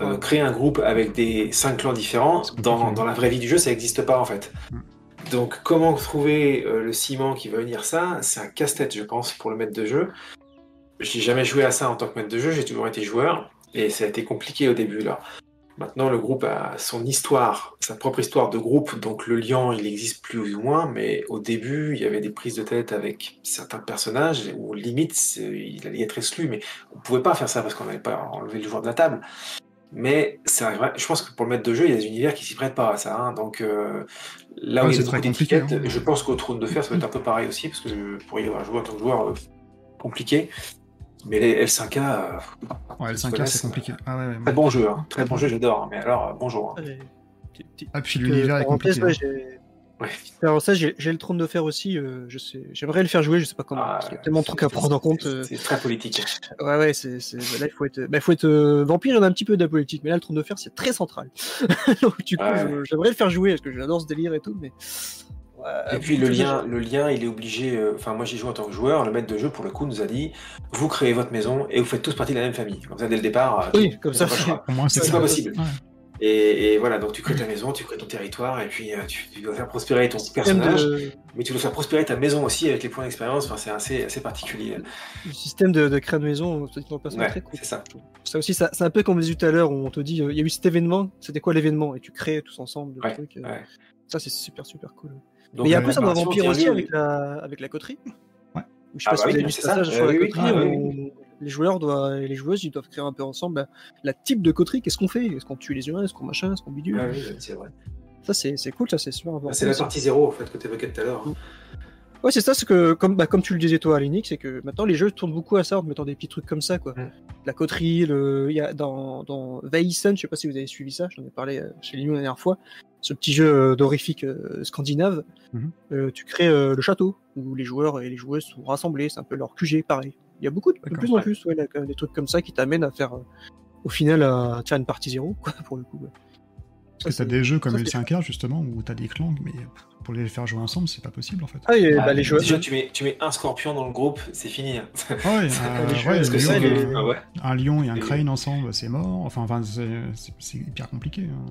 euh, créer un groupe avec des cinq clans différents, dans, dans la vraie vie du jeu, ça n'existe pas en fait. Mm. Donc comment trouver euh, le ciment qui va venir ça, c'est un casse-tête je pense pour le maître de jeu. J'ai jamais joué à ça en tant que maître de jeu, j'ai toujours été joueur et ça a été compliqué au début là. Maintenant le groupe a son histoire, sa propre histoire de groupe, donc le lien il existe plus ou moins, mais au début il y avait des prises de tête avec certains personnages où limite il allait être exclu, mais on pouvait pas faire ça parce qu'on n'avait pas enlevé le joueur de la table. Mais c'est vrai, je pense que pour le maître de jeu, il y a des univers qui s'y prêtent pas à ça. hein. Donc euh, là où Ouais, il y a très compliqué, hein. je pense qu'au trône de fer, ça va être un peu pareil aussi, parce que pour y avoir joué en tant que joueur, euh, compliqué. Mais les L5K, euh, Ouais, le se 5K, connaissent, c'est compliqué. Ah, ouais, ouais, très bon jeu, hein. très bon jeu, j'adore. hein. Mais alors, euh, bonjour. hein. Ah, puis l'univers euh, est compliqué. hein. j'ai- Ouais. Alors ça, j'ai le trône de fer aussi. euh, je sais, j'aimerais le faire jouer, je sais pas comment. Ah, parce qu'il y a tellement de trucs à prendre en compte. c'est- euh, C'est très politique. Ouais, ouais, c'est, bah là, il faut être, bah, il faut être euh, vampire, il y en a un petit peu de la politique, mais là, le trône de fer, c'est très central. Donc, du coup, j'aimerais le faire jouer, parce que j'adore ce délire et tout, mais. Ouais, Et puis le lien, le lien, il est obligé. euh, Enfin, moi, j'y joue en tant que joueur. Le maître de jeu, pour le coup, nous a dit vous créez votre maison et vous faites tous partie de la même famille. Comme ça, dès le départ. euh, Oui, tu- comme ça, c'est- pas possible. Ouais. Et, et voilà, donc tu crées ta maison, tu crées ton territoire, et puis euh, tu, tu dois faire prospérer ton personnage, de, mais tu dois faire prospérer ta maison aussi avec les points d'expérience. Enfin, c'est assez, assez particulier. le système de, de créer une maison, c'est Ouais, très cool. c'est ça. Ça aussi, ça- c'est un peu comme on disait tout à l'heure, où on te dit, euh, il y a eu cet événement, c'était quoi l'événement? Et tu crées tous ensemble le Ouais, truc. euh, ouais. Ça, c'est super, super cool. Donc, mais la après, ça doit préparation vampire tient aussi lieu, avec la, avec la coterie. Ouais. Ou Je sais Ah pas si bah vous avez vu ce ça. passage Euh, sur la oui, oui. coterie Ah, les joueurs doivent, et les joueuses, ils doivent créer un peu ensemble la, la type de coterie. Qu'est-ce qu'on fait? Est-ce qu'on tue les humains? Est-ce qu'on machin? Est-ce qu'on bidule? Ah oui, c'est vrai. Ça, c'est c'est cool, ça, c'est super important. C'est la ça. partie zéro en fait que tu évoquais tout à l'heure. hein. Ouais, c'est ça, c'est que, comme, bah, comme tu le disais toi, Linux, c'est que maintenant les jeux tournent beaucoup à ça en mettant des petits trucs comme ça, quoi. Mm. La coterie, le... il y a dans, dans Vaison, je sais pas si vous avez suivi ça, j'en ai parlé euh, chez Lyon la dernière fois, ce petit jeu euh, d'horrifique euh, scandinave, Mhm. euh, tu crées euh, le château où les joueurs et les joueuses sont rassemblés, c'est un peu leur QG, pareil. Il y a beaucoup de, de plus en plus, ouais, là, des trucs comme ça qui t'amènent à faire, euh, au final, à faire une partie zéro, quoi, pour le coup. ouais. Parce que t'as des jeux comme 5R justement où t'as des clans, mais pour les faire jouer ensemble, c'est pas possible en fait. Ah, et, Ah, bah, les joueurs. Déjà, tu mets, tu mets un scorpion dans le groupe, c'est fini. hein. Ah ouais, les euh, jeux, ouais, parce que les ça, lions, les- euh, Ah ouais. un lion et un crane ensemble, c'est mort. Enfin, enfin c'est- hyper compliqué. hein.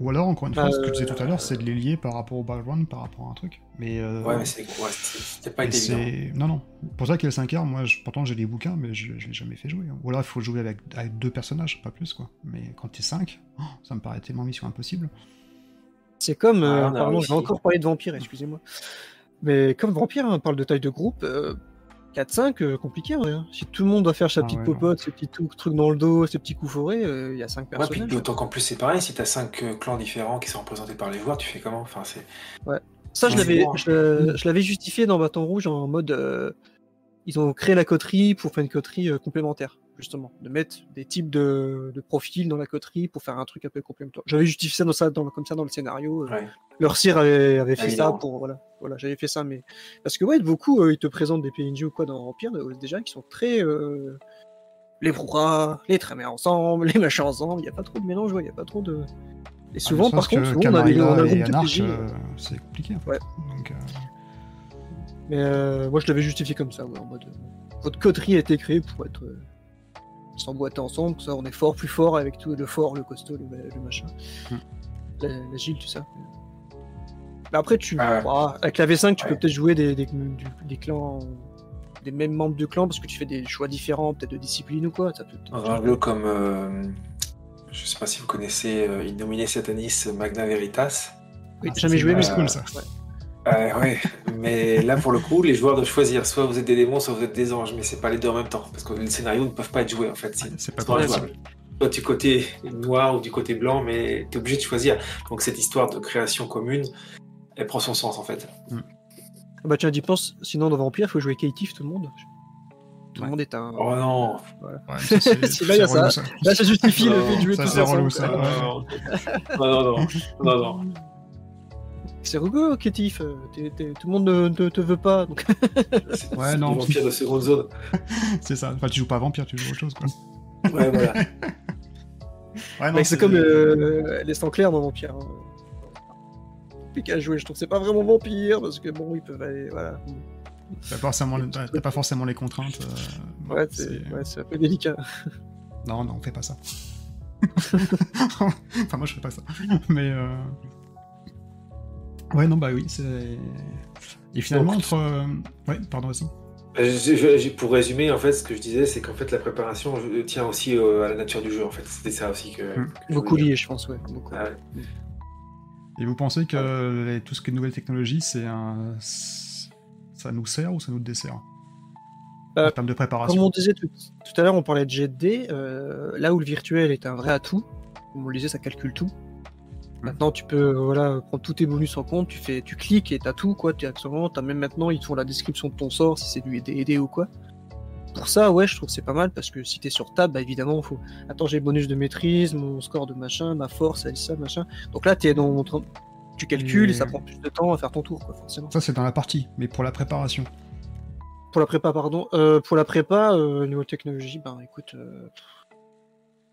Ou alors, encore une fois, ce que tu disais tout à euh, l'heure, c'est de les lier par rapport au background, par rapport à un truc. Mais, euh, Ouais, mais c'est pas été évident. Non, non. Pour ça qu'il y a le 5R, moi, je- pourtant j'ai les bouquins, mais je, je l'ai jamais fait jouer. hein. Ou alors, il faut jouer avec, avec deux personnages, pas plus, quoi. Mais quand t'es 5, oh, ça me paraît tellement mission impossible. C'est comme. euh, Ouais, on a pardon, je vais encore parler de vampire, excusez-moi. Mais comme vampire, hein, on parle de taille de groupe. euh, 4-5, euh, compliqué hein. Si tout le monde doit faire sa Ah petite ouais, popote, ses petits trucs dans le dos, ses petits coups forés, euh, il y a 5 Ouais, puis personnages. d'autant qu'en plus c'est pareil, si t'as 5 clans différents qui sont représentés par les joueurs, tu fais comment? Enfin, c'est. Ça, je Ouais, l'avais, je, je l'avais justifié dans Bâton Rouge en mode. euh, ils ont créé la coterie pour faire une coterie euh, complémentaire, justement. De mettre des types de, de profils dans la coterie pour faire un truc un peu complémentaire. J'avais justifié ça, dans ça dans, comme ça dans le scénario. euh, Ouais. Leur sire avait, avait fait ça pour. Voilà, voilà j'avais fait ça, mais. Parce que, ouais, beaucoup, euh, ils te présentent des PNJ ou quoi dans Empire, euh, déjà, qui sont très. euh, les brouhahs, les tramés ensemble, les machins ensemble, il n'y a pas trop de mélange, ouais, il n'y a pas trop de. Et souvent, Ah, ne par contre, souvent, on a, des- on a c'est compliqué. En fait. Ouais. Donc, euh, Mais euh, moi, je l'avais justifié comme ça, ouais, en mode. votre coterie a été créée pour être. S'emboîter ensemble, comme ça on est fort, plus fort avec tout le fort, le costaud, le, le machin. Hmm. La- L'agile, tout ça. Mais après, tu. Ah ouais. ah, avec la V5, tu peux peut-être jouer des, des, du- des clans. des mêmes membres de clan parce que tu fais des choix différents, peut-être de discipline ou quoi. Jeu comme. euh, je sais pas si vous connaissez euh, Innominé Satanis Magna Veritas. Oui, Ah, jamais joué, mais c'est cool ça. Euh, ouais, mais là pour le coup, les joueurs doivent choisir soit vous êtes des démons, soit vous êtes des anges, mais c'est pas les deux en même temps parce que les scénarios ne peuvent pas être joués en fait. C'est pas injouables. Soit du côté noir ou du côté blanc, mais tu es obligé de choisir. Donc cette histoire de création commune, elle prend son sens en fait. Ah Bah tiens, d'y pense, sinon dans Vampire, il faut jouer Katif tout le monde. Tout Ouais. le monde est un. Oh non Ouais, ça, c'est- Si, là, il y a c'est relou, ça. Là, ça justifie le fait de jouer Ça, tous c'est relou, ça. non, non, non, non, non. C'est t'es- t'es- tout le monde ne, ne te veut pas. Donc... C'est- Ouais, non. des vampires de seconde zone. C'est ça. Enfin, tu joues pas Vampire, tu joues autre chose. Quoi. Ouais, voilà. Ouais, non, c'est comme euh, les sangs clairs dans Vampire. Hein. Compliqué à jouer, je trouve. C'est pas vraiment Vampire parce que bon, ils peuvent aller. Voilà. T'as pas, forcément pas forcément les contraintes. euh, Ouais, c'est- c'est ouais, c'est un peu délicat. Non, non, on fait pas ça. enfin, moi, je fais pas ça. Mais. euh, Ouais, non, bah oui, c'est. Et finalement, Donc- entre. euh, Ouais, pardon aussi. Euh, je- je- je- pour résumer, en fait, ce que je disais, c'est qu'en fait, la préparation je- tient aussi euh, à la nature du jeu. En fait, c'était ça aussi que. Mm. que je Beaucoup lié, je pense, ouais. Beaucoup. Ah ouais. Et vous pensez que les- tout ce qui est nouvelle technologie, c'est un. Ça nous sert ou ça nous dessert Euh, En termes de Comme préparation. on disait tout, tout à l'heure, on parlait de dés, euh, là où le virtuel est un vrai atout, comme on le disait, ça calcule tout. Maintenant, tu peux euh, voilà, prendre tous tes bonus en compte, tu, fais, tu cliques et t'as tout, quoi, directement. T'as même maintenant, ils te font la description de ton sort, si c'est du aider, ou quoi. Pour ça, ouais, je trouve que c'est pas mal, parce que si t'es sur table, bah, évidemment, faut. Attends, j'ai le bonus de maîtrise, mon score de machin, ma force, elle, ça, machin. Donc là, t'es dans. Tu calcules et ça Et- prend plus de temps à faire ton tour, quoi, forcément. Ça, c'est dans la partie, mais pour la préparation. Pour la prépa, pardon. Euh, pour la prépa, euh, niveau technologie, ben écoute, euh,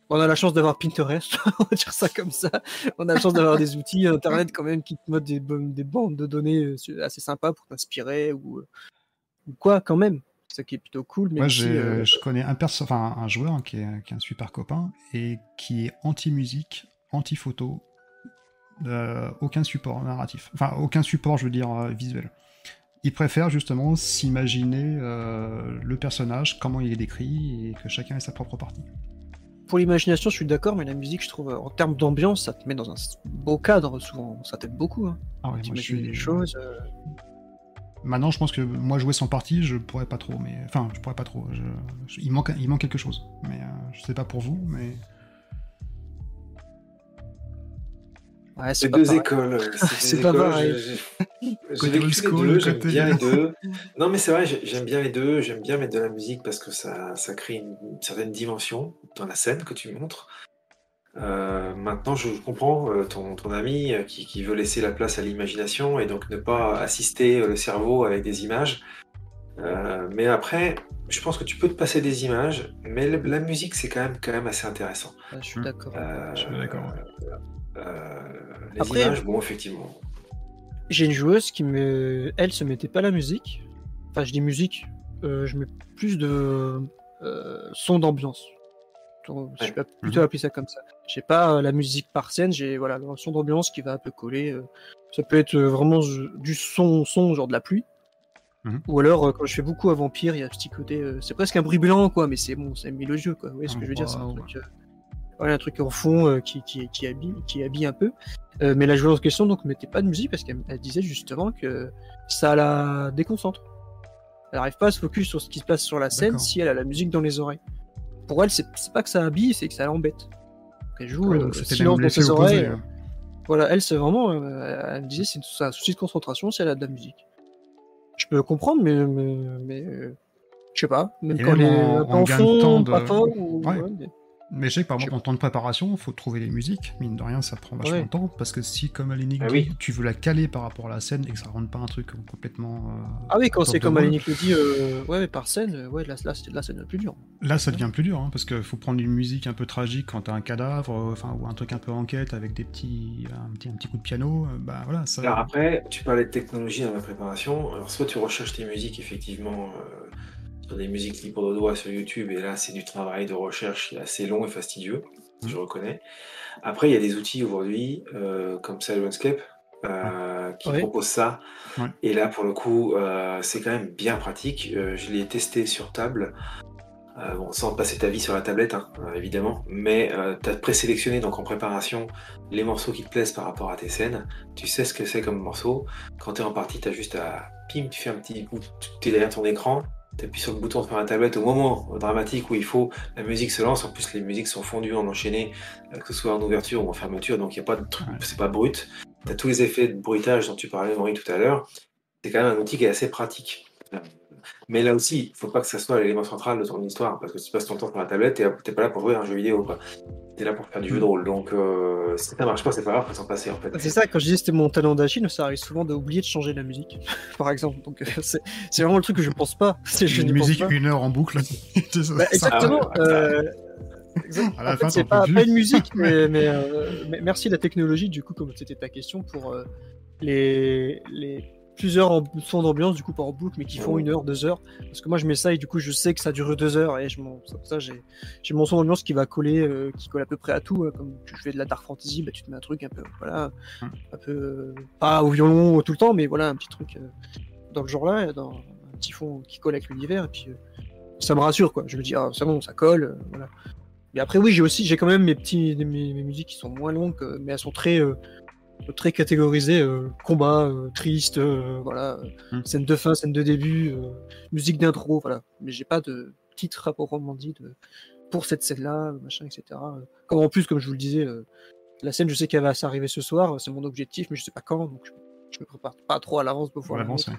on a la chance d'avoir Pinterest, on va dire ça comme ça. On a la chance d'avoir des outils internet quand même qui te mettent des, bandes de données euh, assez sympas pour t'inspirer ou, euh, ou quoi quand même. C'est ça qui est plutôt cool. Mais Moi, aussi, euh, je connais un, perso- enfin, un joueur qui est, qui est un super copain et qui est anti-musique, anti-photo, euh, aucun support narratif. Enfin, aucun support, je veux dire, visuel. Il préfère justement s'imaginer euh, le personnage, comment il est décrit, et que chacun ait sa propre partie. Pour l'imagination, je suis d'accord, mais la musique, je trouve, en termes d'ambiance, ça te met dans un beau cadre souvent. Ça t'aide beaucoup. Hein. Ah ouais, moi, je suis- des choses. euh, Maintenant, je pense que moi, jouer sans partie, je pourrais pas trop, mais... Enfin, je pourrais pas trop. je- je- Il, manque, il manque quelque chose. Mais euh, je sais pas pour vous, mais... Ouais, C'est pas deux pareil. écoles. C'est pas écoles, pareil. j'ai- vécu les deux, j'aime bien les deux. Non, mais c'est vrai, j'ai- j'aime bien les deux. J'aime bien mettre de la musique parce que ça, ça crée une, une certaine dimension dans la scène que tu montres. Euh, maintenant, je comprends euh, ton, ton ami euh, qui, qui veut laisser la place à l'imagination et donc ne pas assister euh, le cerveau avec des images. Euh, mais après, je pense que tu peux te passer des images, mais le- la musique, c'est quand même, quand même assez intéressant. Ouais, je suis d'accord. Euh, Je suis d'accord, euh, les Après- images, bon, effectivement. J'ai une joueuse qui me, elle, se mettait pas la musique. Enfin, je dis musique, euh, je mets plus de euh, son d'ambiance. Donc, Je vais plutôt appeler ça comme ça. J'ai pas euh, la musique par scène, j'ai voilà le son d'ambiance qui va un peu coller. euh. ça peut être euh, vraiment du son, son genre de la pluie. Mhm. Ou alors, euh, quand je fais beaucoup à Vampire, il y a ce petit côté. euh, c'est presque un bruit blanc, quoi, mais c'est bon, c'est mélodieux, quoi. Vous voyez ce que je veux dire? C'est un Wow. truc, euh, voilà, un truc en fond euh, qui, qui, qui, habille, qui habille un peu. Euh, mais la joueuse en question donc mettait pas de musique parce qu'elle elle disait justement que ça la déconcentre. Elle n'arrive pas à se focus sur ce qui se passe sur la scène si elle a la musique dans les oreilles. Pour elle, c'est pas que ça habille, c'est que ça l'embête. Elle joue Ouais, euh, donc silence dans ses oreilles. hein. Voilà, elle c'est vraiment, elle me disait c'est c'est un souci de concentration si elle a de la musique. Je peux comprendre, mais mais, mais, je sais pas, même Et quand même est en- fond, de- pas fort, ou- Ouais. ouais, mais- Mais je sais que par exemple, en temps de préparation, il faut trouver les musiques. Mine de rien, ça prend vachement Ouais. de temps. Parce que si, comme Alénique Ah dit, oui. tu veux la caler par rapport à la scène et que ça rende pas un truc complètement. euh, Ah oui, quand c'est comme Alénique le dit, euh, ouais, mais par scène, euh, ouais, là, là, c'est- là, ça devient plus dur. Là, ça devient plus dur, hein, parce qu'il faut prendre une musique un peu tragique quand t'as un cadavre, enfin, ou un truc un peu enquête avec des petits, un petit, un petit coup de piano. euh, bah voilà, ça. Alors après, tu parlais de technologie dans la préparation. Alors soit tu recherches tes musiques effectivement euh, sur des musiques libres de doigts sur YouTube, et là c'est du travail de recherche qui est assez long et fastidieux, Mhm. je reconnais. Après, il y a des outils aujourd'hui euh, comme Silenscape euh, qui Ouais. proposent ça. Et là, pour le coup, euh, c'est quand même bien pratique. Euh, je l'ai testé sur table. Bon, sans passer ta vie sur la tablette, hein, évidemment, mais tu as présélectionné donc en préparation les morceaux qui te plaisent par rapport à tes scènes tu sais ce que c'est comme morceau. Quand tu es en partie, tu as juste à. Pim, tu fais un petit coup, tu es derrière ton écran, tu appuies sur le bouton sur la tablette au moment dramatique où il faut, la musique se lance. En plus, les musiques sont fondues en enchaîné, euh, que ce soit en ouverture ou en fermeture, donc il n'y a pas de truc, c'est pas brut. Tu as tous les effets de bruitage dont tu parlais, Maurice, tout à l'heure. C'est quand même un outil qui est assez pratique. Mais là aussi, il faut pas que ça soit l'élément central de ton histoire, parce que si tu passes ton temps sur la tablette, t'es t'es pas là pour jouer à un jeu vidéo, quoi. T'es là pour faire du jeu de rôle. Donc, euh, si ça marche pas, c'est pas grave, faut s'en passer, en fait. C'est ça, quand je disais c'était mon talent d'Achille, ça arrive souvent d'oublier de changer la musique, par exemple. Donc euh, c'est c'est vraiment le truc que je pense pas. C'est je une musique pas. une heure en boucle. Bah, exactement. Ah ouais, euh, exact- À la en fin, fait, c'est pas, pas une musique, mais, mais, euh, mais merci la technologie, du coup, comme c'était ta question, pour euh, les, les plusieurs en- sons d'ambiance, du coup, par boucle, mais qui font une heure, deux heures. Parce que moi, je mets ça et du coup, je sais que ça dure deux heures et je m'en- ça, j'ai j'ai mon son d'ambiance qui va coller, euh, qui colle à peu près à tout. hein, comme tu fais de la dark fantasy, bah, tu te mets un truc un peu, voilà, Hum. un peu, euh, pas au violon tout le temps, mais voilà, un petit truc euh, dans le genre-là, dans un petit fond qui colle avec l'univers, et puis ça me rassure, quoi. Je me dis, ah, c'est bon, ça colle, voilà. Mais après, oui, j'ai aussi, j'ai quand même mes petits, mes, mes musiques qui sont moins longues, mais elles sont très, euh, très catégorisées, euh, combat, euh, triste, euh, voilà, Hmm. scène de fin, scène de début, musique d'intro, voilà. Mais j'ai pas de titre à proprement dit de, pour cette scène-là, machin, etc. Comme en plus, comme je vous le disais, la scène, je sais qu'elle va s'arriver ce soir, c'est mon objectif, mais je sais pas quand, donc je, je me prépare pas trop à l'avance pour la l'avance,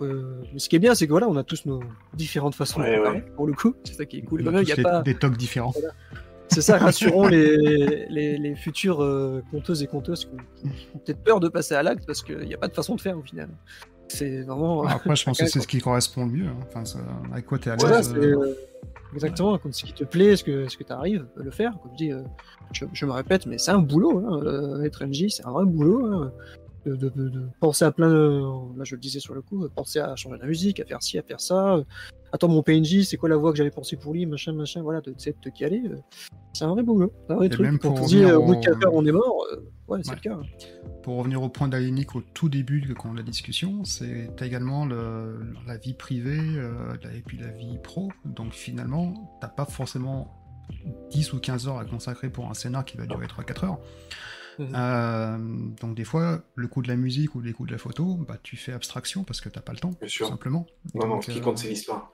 mais ce qui est bien, c'est que voilà, on a tous nos différentes façons Ouais, de préparer, pour le coup. C'est ça qui est cool. On Quand a tous y a des, pas... des tocs différents. C'est ça, rassurons les, les, les futures euh, conteuses et conteuses qui ont, qui ont peut-être peur de passer à l'acte parce qu'il n'y a pas de façon de faire au final. C'est vraiment. Après, je pense que c'est ce qui correspond le mieux. hein. Enfin, ça- avec quoi t'es à l'aise. euh, euh, exactement, comme ce qui te plaît, ce que, ce que tu arrives à le faire. Comme je dis, euh, je, je me répète, mais c'est un boulot. Hein, être MJ, c'est un vrai boulot. hein, de, de- de- de penser à plein de. Là, je le disais sur le coup, euh, penser à changer la musique, à faire ci, à faire ça. euh, Attends, mon PNJ, c'est quoi la voix que j'avais pensé pour lui, machin, machin, voilà, de, de te caler. euh, c'est un vrai boulot. Un vrai Et truc. même Quand pour on dit revenir au bout de au- 4 heures, on est mort, ouais, c'est le cas. hein. Pour revenir au point d'Alénique au tout début de quand la discussion, c'est également le, la vie privée euh, et puis la vie pro. Donc finalement, t'as pas forcément 10 ou 15 heures à consacrer pour un scénar qui va durer 3-4 heures. Mhm. Euh, donc des fois, le coup de la musique ou les coups de la photo, bah, tu fais abstraction parce que t'as pas le temps, Bien tout sûr. simplement. Non, non, Donc, ce qui euh, compte, c'est l'histoire.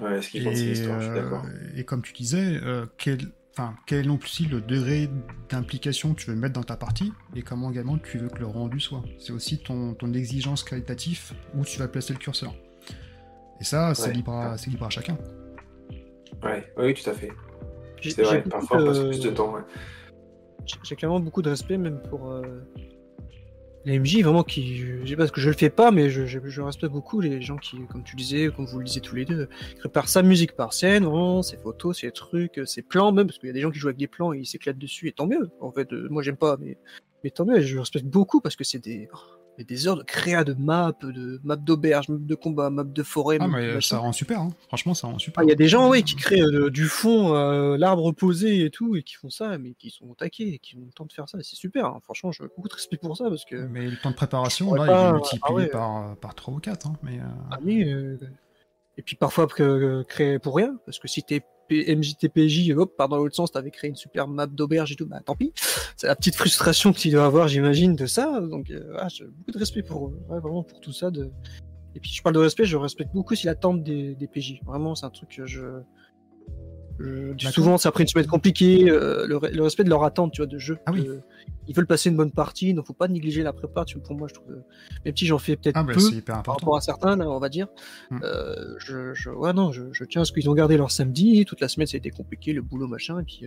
Ouais, ce qui compte, c'est et, l'histoire, je suis euh, d'accord. et comme tu disais, euh, quel- enfin, quel est non plus le degré d'implication que tu veux mettre dans ta partie et comment également tu veux que le rendu soit. C'est aussi ton, ton exigence qualitative où tu vas placer le curseur. Et ça, c'est libre, à, libre à chacun. Ouais, oui, tout à fait. C'est vrai, parfois on passe plus de temps. J'ai clairement beaucoup de respect même pour euh, les vraiment qui. Je sais pas que je le fais pas, mais je, je, respecte beaucoup les gens qui, comme tu disais, comme vous le disiez tous les deux, qui préparent sa musique par scène, vraiment, ses photos, ses trucs, ses plans même, parce qu'il y a des gens qui jouent avec des plans et ils s'éclatent dessus, et tant mieux. En fait, euh, moi j'aime pas, mais, mais tant mieux, je respecte beaucoup parce que c'est des mais des heures de créa de maps, de maps d'auberge, maps de combat, maps de forêt. Ah, mais ça rend super, hein. franchement, ça rend super. Il y a des gens, oui, qui créent euh, du fond, euh, l'arbre posé et tout, et qui font ça, mais qui sont taqués, et qui ont le temps de faire ça, c'est super. Hein. Franchement, j'ai beaucoup de respect pour ça parce que. Mais le temps de préparation, là, il est multiplié ah par, par 3 ou 4. Hein, mais, euh, Ah et puis parfois créer pour rien, parce que si t'es MJTPJ, hop, part dans l'autre sens, t'avais créé une super map d'auberge et tout, bah tant pis. C'est la petite frustration que tu dois avoir, j'imagine, de ça. Donc, euh, ah, j'ai beaucoup de respect pour, ouais, vraiment pour tout ça. De... Et puis, je parle de respect, je respecte beaucoup aussi l'attente des, des PJ. Vraiment, c'est un truc que je, souvent, c'est après une semaine compliquée, euh, le, respect de leur attente, tu vois, de jeu. Ah ils veulent passer une bonne partie, donc faut pas négliger la prépa. Tu pour moi, je trouve. Euh, même si j'en fais peut-être ah, bah, peu par rapport à certains, on va dire. Mm. Euh, je, ouais, non, je, tiens à ce qu'ils ont gardé leur samedi. Toute la semaine, ça a été compliqué, le boulot, machin, et puis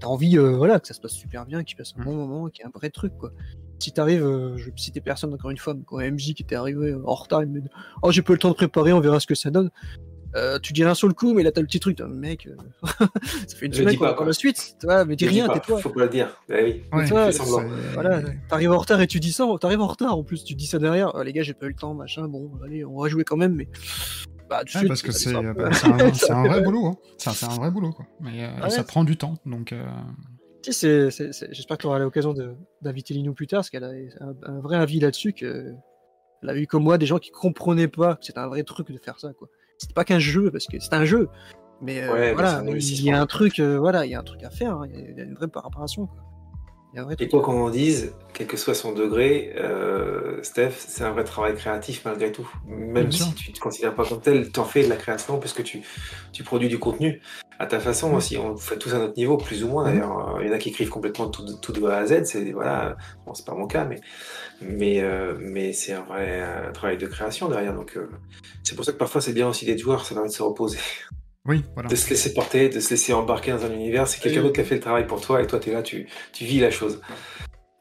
t'as envie, voilà, que ça se passe super bien, qu'ils passent un mm. bon moment, qu'il y ait un vrai truc, quoi. Si t'arrives, je vais citer personne encore une fois, mais quand MJ qui était arrivé en retard, il me dit Oh, j'ai pas le temps de préparer, on verra ce que ça donne. Euh, tu dis rien sur le coup, mais là t'as le petit truc, mec, euh, ça fait une semaine qu'on pas, la suite, tu vois, mais dis rien, tais-toi. Faut pas le dire, bah oui. voilà, t'arrives en retard et tu dis ça, t'arrives en retard en plus, tu dis ça derrière, oh, les gars, j'ai pas eu le temps, machin, bon, allez, on va jouer quand même, mais. Bah, ouais, parce que c'est un, un, vrai boulot, hein. c'est un vrai boulot, quoi. Mais euh, ça prend du temps, donc. J'espère que tu auras l'occasion d'inviter Lino plus tard, parce qu'elle a un, vrai avis là-dessus, que elle a eu comme moi des gens qui comprenaient pas que c'était un vrai truc de faire ça, quoi c'est pas qu'un jeu parce que c'est un jeu mais euh, voilà il y a un truc euh, voilà il y a un truc à faire hein. il y a une vraie préparation et quoi qu'on en dise, quel que soit son degré, euh, Steph, c'est un vrai travail créatif malgré tout. Même si tu ne te considères pas comme tel, tu en fais de la création puisque tu, tu produis du contenu à ta façon aussi. On fait tous à notre niveau, plus ou moins d'ailleurs. Il y en a qui écrivent complètement tout, tout de A à Z. C'est voilà, bon, c'est pas mon cas, mais mais mais c'est un vrai travail de création derrière. Donc c'est pour ça que parfois c'est bien aussi d'être joueur, ça permet de se reposer. Oui, voilà. De se laisser porter, de se laisser embarquer dans un univers. C'est quelqu'un d'autre qui a fait le travail pour toi et toi tu es là, tu, tu vis la chose.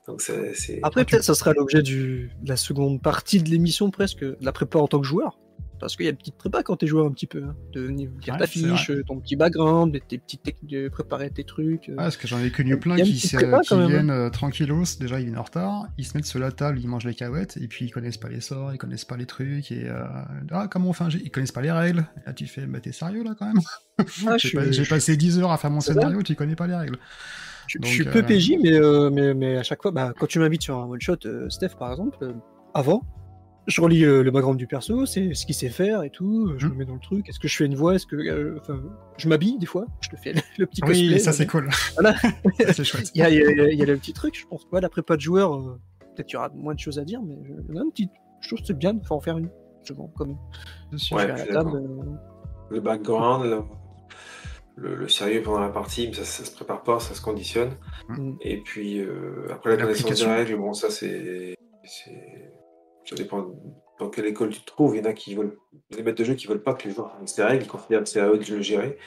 Donc c'est. Après, peut-être ça sera l'objet de la seconde partie de l'émission presque, la prépa en tant que joueur. Parce qu'il y a une petite prépa quand t'es joueur un petit peu. Hein, de venir lire ta fiche, ton petit background, tes petites techniques de préparer tes trucs. Euh. Ah, parce que j'en ai connu plein qui, qui viennent hein. euh, tranquillos, déjà ils viennent en retard, ils se mettent sur la table, ils mangent les cahuètes, et puis ils connaissent pas les sorts, ils connaissent pas les trucs, et euh, ah, comment on fait un Ils connaissent pas les règles. Là tu fais, bah t'es sérieux là quand même? Ah, J'ai passé 10 heures à faire mon scénario, tu connais pas les règles. Je, suis peu PJ, mais, mais, mais, à chaque fois, bah, quand tu m'invites sur un one shot, Steph par exemple, avant, je relis euh, le background du perso, c'est ce qu'il sait faire et tout, je hmm. me mets dans le truc, est-ce que je fais une voix, est-ce que... Euh, enfin, je m'habille des fois, je te fais le, petit cosplay. Oui, ça c'est cool. Voilà. c'est chouette. Il y, a, il, y a, le petit truc, je pense. Ouais, après pas de joueur, euh, peut-être qu'il y aura moins de choses à dire, mais il y a un petit... Je trouve que c'est bien de en faire une, souvent, quand même. Ouais, Le background, le... Le, sérieux pendant la partie, ça, ça se prépare pas, ça se conditionne. Hmm. Et puis après la connaissance des règles, bon, ça c'est ça dépend dans quelle école tu te trouves. Il y en a qui veulent, des maîtres de jeu qui veulent pas que les joueurs fassent des règles, ils considèrent que c'est à eux de le gérer.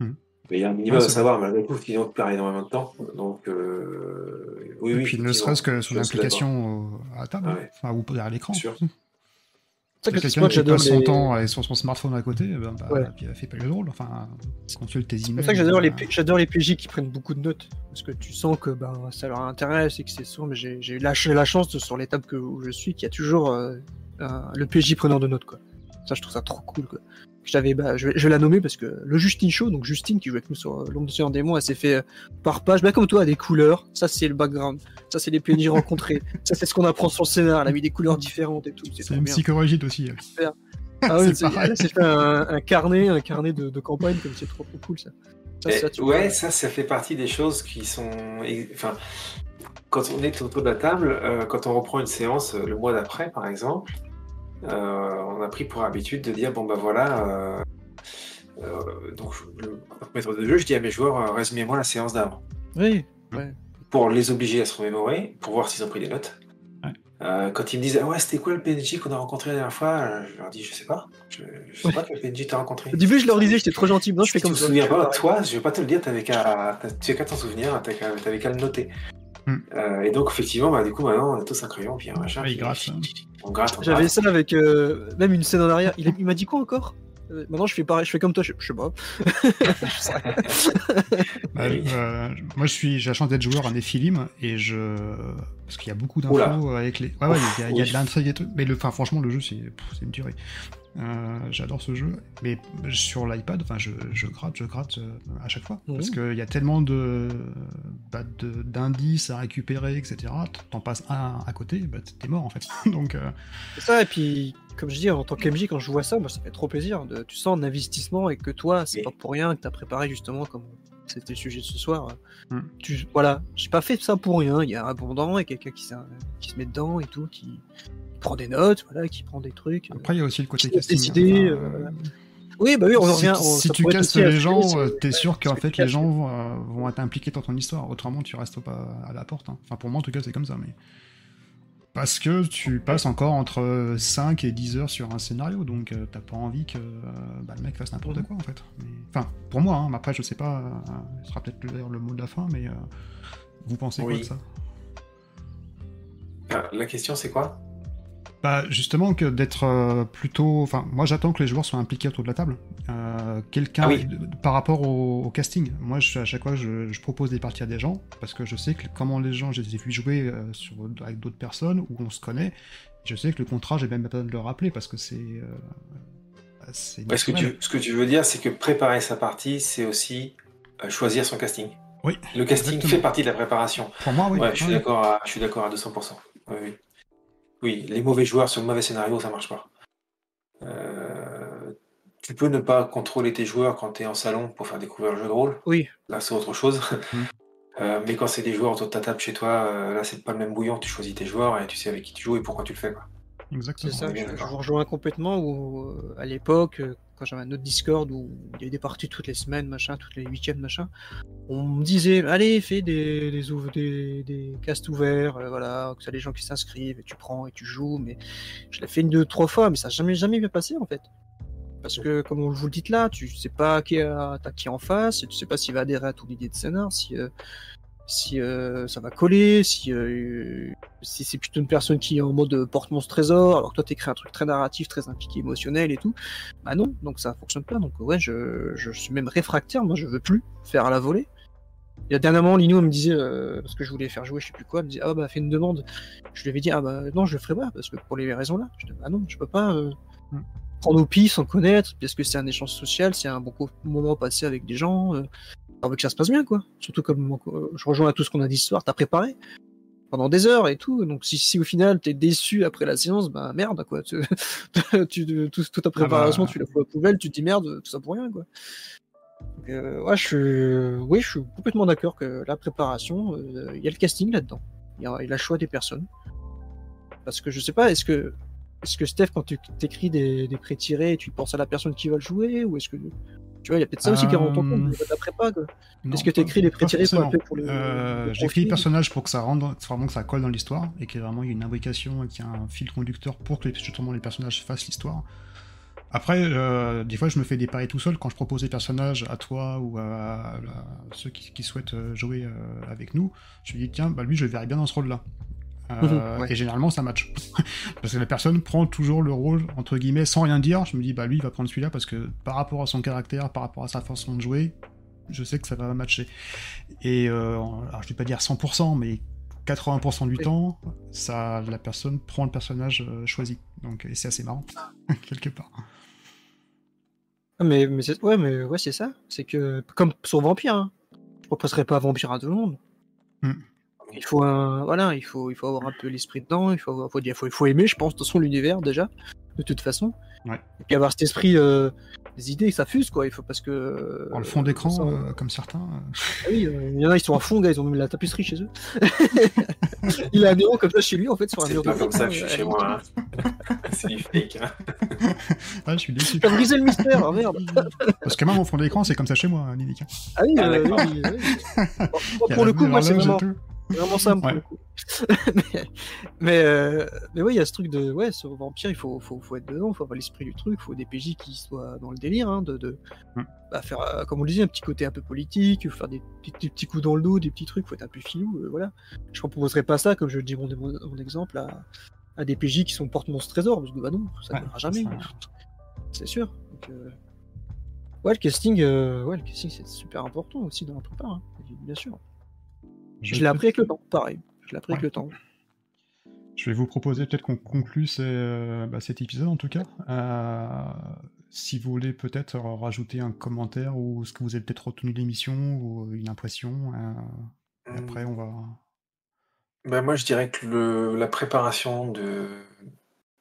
Hmm. Mais il y a un minimum à savoir, malgré tout, qu'ils ont perd énormément de temps. Donc, euh, oui, Et oui. puis, ne serait-ce que son implication à table, ah enfin, ou derrière l'écran. Sûr. Quelqu'un qui passe son temps avec son, smartphone à côté, ben, bah, ouais. puis elle fait pas le drôle. Enfin, consulte tes emails. C'est pour ça que j'adore les, euh, j'adore les PJ qui prennent beaucoup de notes. Parce que tu sens que ben, ça leur intéresse et que c'est souvent. Mais j'ai, lâché la chance de, sur l'étape que, où je suis qu'il y a toujours euh, le PJ preneur de notes. Quoi. Ça, je trouve ça trop cool. Quoi. J'avais, bah, je, vais, je vais la nommer parce que le Justine Show, donc Justine qui joue avec nous sur euh, l'ombre de Seigneur Démon, elle s'est fait euh, par page, bah, comme toi, des couleurs. Ça, c'est le background. Ça, c'est les PNJ rencontrés. Ça, c'est ce qu'on apprend sur le scénar. Elle a mis des couleurs différentes et tout. C'est, une psychologie aussi. Ah oui, c'est pareil. fait un, carnet, un carnet de, campagne, comme c'est trop, trop cool ça. ça, ouais, ça, ça fait partie des choses qui sont. Enfin, quand on est autour de la table, euh, quand on reprend une séance le mois d'après, par exemple, on a pris pour habitude de dire bon ben voilà, euh, donc, le maître de jeu, je dis à mes joueurs, euh, résumez-moi la séance d'avant. Oui. Pour les obliger à se remémorer, pour voir s'ils ont pris des notes. Ouais. Euh, quand ils me disent, ah ouais, c'était quoi le PNJ qu'on a rencontré la dernière fois euh, Je leur dis, je sais pas. Je, je sais pas quel PNJ t'as rencontré. Au début, je leur disais, j'étais trop gentil. Non, je fais tu comme te ça. souviens pas, toi, je vais pas te le dire, t'avais qu'à t'as- qu'à t'en souvenir, qu'à t'avais qu'à le noter. Hmm. Euh, et donc, effectivement, bah, du coup, maintenant, on a tous un crayon, puis un machin. Ouais, il puis- gratte, hein. On gratte, on J'avais ça avec euh, même une scène en arrière. Il, il m'a dit quoi encore? Euh, Maintenant, je fais pareil, je fais comme toi, je, je sais pas. Bah, Oui. euh, moi, je suis, j'ai la chance d'être joueur à Nephilim et je, parce qu'il y a beaucoup d'infos avec les. Ouais, ouais, il y a, il y a Oui. de l'intrigue et tout. Mais le, enfin, franchement, le jeu, c'est, pff, c'est une tuerie. Euh, j'adore ce jeu, mais sur l'iPad, enfin, je, je gratte, je gratte euh, à chaque fois, parce qu'il y a tellement de, bah, de- d'indices à récupérer, etc. T'en passes un à côté, bah, t'es mort en fait. Donc, euh, C'est ça, et puis, comme je dis, en tant qu'MJ, quand je vois ça, moi, ça fait trop plaisir. De, tu sens un investissement et que toi, c'est pas pour rien que t'as préparé justement, comme c'était le sujet de ce soir. Hmm. Tu, voilà, j'ai pas fait ça pour rien. Il y a un abondant et quelqu'un qui, qui se met dedans et tout, qui prend des notes, voilà, qui prend des trucs. après, il y a aussi le côté casting. décidé, Enfin, euh, Oui, bah oui, on en si, revient. on- si ça tu castes les gens, euh, t'es sûr qu'en que fait tu les gens euh, vont être impliqués dans ton histoire. Autrement, tu restes pas à la porte. hein. Enfin, pour moi, en tout cas, c'est comme ça. Mais parce que tu passes encore entre 5 et 10 heures sur un scénario, donc euh, t'as pas envie que euh, bah, le mec fasse n'importe Mhm. quoi en fait. Mais- Enfin, pour moi, hein, mais après, je sais pas, euh, ce sera peut-être d'ailleurs le mot de la fin, mais euh, vous pensez quoi de ça? Ah, La question, c'est quoi? Bah justement que d'être euh, plutôt, enfin moi j'attends que les joueurs soient impliqués autour de la table. Euh, Quelqu'un Ah oui. par rapport au, au casting. Moi je, à chaque fois je, je propose des parties à des gens parce que je sais que comment les gens je les ai vus jouer euh, sur, avec d'autres personnes où on se connaît. Je sais que le contrat j'ai même pas besoin de le rappeler parce que c'est euh, Ouais, ce, que tu, ce que tu veux dire, c'est que préparer sa partie, c'est aussi choisir son casting. Oui, Le casting exactement. fait partie de la préparation. Pour moi oui. Ouais, je suis Ouais. d'accord à, je suis d'accord à 200%. Oui, oui. Oui, les mauvais joueurs sur le mauvais scénario, ça marche pas. Euh, tu peux ne pas contrôler tes joueurs quand tu es en salon pour faire découvrir le jeu de rôle. Oui, Là, c'est autre chose. Mm. Euh, mais quand c'est des joueurs autour de ta table chez toi, euh, là, c'est pas le même bouillon. Tu choisis tes joueurs et tu sais avec qui tu joues et pourquoi tu le fais. Quoi. Exactement. c'est ça. Je, je vous rejoins complètement. Où, euh, à l'époque, euh, quand j'avais un autre Discord où il y avait des parties toutes les semaines, machin, toutes les week-ends, machin, on me disait allez, fais des, des, castes ouverts, euh, voilà, que ça les gens qui s'inscrivent et tu prends et tu joues. Mais je l'ai fait une, deux, trois fois, mais ça n'a jamais, jamais bien passé en fait. Parce que, comme on vous le dit là, tu sais pas qui t'as qui en face, et tu sais pas s'il va adhérer à ton idée de scénar, si, euh, si euh, ça va coller, si, euh, si c'est plutôt une personne qui est en mode euh, porte-monstre trésor, alors que toi t'écris un truc très narratif, très impliqué, émotionnel et tout. Bah non, donc ça fonctionne pas. Donc ouais, je, je suis même réfractaire, moi je veux plus faire à la volée. Il y a dernièrement, Lino me disait, euh, parce que je voulais faire jouer, je sais plus quoi, elle me disait, ah bah fais une demande. Je lui avais dit, ah bah non, je le ferai pas, parce que pour les raisons là. Je dis, bah non, je peux pas euh, Mm. prendre au pif sans connaître, parce que c'est un échange social, c'est un bon moment passé avec des gens. Euh, on veut que ça se passe bien, quoi. Surtout comme euh, je rejoins à tout ce qu'on a dit ce soir, t'as préparé pendant des heures et tout. Donc si, si au final t'es déçu après la séance, bah merde, quoi. Tu, tu- tout- toute ta préparation, bah. tu la fous à la poubelle, tu te dis merde, tout ça pour rien, quoi. Donc, euh, ouais, je suis, oui, je suis complètement d'accord que la préparation, euh, il y a le casting là-dedans. Il y a, il y a le choix des personnes. Parce que je sais pas, est-ce que, est-ce que Steph, quand tu t'écris des, des pré-tirés, tu penses à la personne qui va le jouer ou est-ce que tu vois, il y a peut-être ça aussi qui rentre en compte, Euh, la prépa. Est-ce que tu écris les pré-tirés pour, pour le. Euh, J'écris les personnages pour que ça rentre, vraiment que ça colle dans l'histoire et qu'il y ait vraiment une imbrication et qu'il y ait un fil conducteur pour que justement les personnages fassent l'histoire. Après, euh, des fois, je me fais des paris tout seul quand je propose des personnages à toi ou à, à ceux qui, qui souhaitent jouer avec nous. Je me dis, tiens, bah, lui, je le verrai bien dans ce rôle-là. Euh, Ouais. Et généralement, ça match. parce que la personne prend toujours le rôle, entre guillemets, sans rien dire. Je me dis, bah lui, il va prendre celui-là parce que par rapport à son caractère, par rapport à sa façon de jouer, je sais que ça va matcher. Et euh, alors, je vais pas dire 100%, mais 80% du temps, ça, la personne prend le personnage euh, choisi. Donc, et c'est assez marrant, quelque part. Ah, mais, mais c'est, ouais, mais ouais, c'est ça. C'est que, comme sur Vampire, hein. je proposerais pas Vampire à tout le monde. Il faut un, voilà, il faut, il faut avoir un peu l'esprit dedans, il faut, faut, faut, faut aimer, je pense, de toute façon, l'univers déjà, de toute façon. Ouais. Et puis avoir cet esprit, euh, des idées, ça fuse, quoi. Il faut parce que. Le fond d'écran, ça, euh, comme certains. euh, Ah oui, euh, il y en a, ils sont à fond, gars, ils ont même la tapisserie chez eux. il a un bureau comme ça chez lui, en fait, sur un C'est mur pas de comme ça que je euh, suis chez moi. hein. C'est du fake. hein. Ah, je suis déçu. T'as brisé le mystère, oh, merde. Parce que même mon fond d'écran, c'est comme ça chez moi, hein, Nidic. hein. Ah oui, Ah, euh, oui, oui. Bon, Il pour le coup, moi, c'est vraiment. Vraiment simple pour Ouais. mais, mais, euh, mais ouais, il y a ce truc de, ouais, sur Vampire, il faut, faut, faut être dedans, faut avoir l'esprit du truc, faut des PJ qui soient dans le délire, hein, de, de Mm. bah, faire, euh, comme on le disait, un petit côté un peu politique, faire des, petits- des petits coups dans le dos, des petits trucs, faut être un peu filou, euh, voilà. Je ne proposerais pas ça, comme je le dis mon, mon, mon exemple, à, à des PJ qui sont porte-monstre trésor, parce que bah non, ça ne Ouais, jamais, ça- c'est sûr. Donc, euh, Ouais, le casting, euh, ouais, le casting c'est super important aussi dans la prépa, hein, bien sûr. Je, l'ai appris avec le temps, pareil. Je l'ai appris avec le temps. Je vais vous proposer peut-être qu'on conclue ces, euh, bah, cet épisode en tout cas. Euh, si vous voulez peut-être rajouter un commentaire ou ce que vous avez peut-être retenu de l'émission ou une impression. euh, et après, on va. Ben, moi, je dirais que le, la préparation de,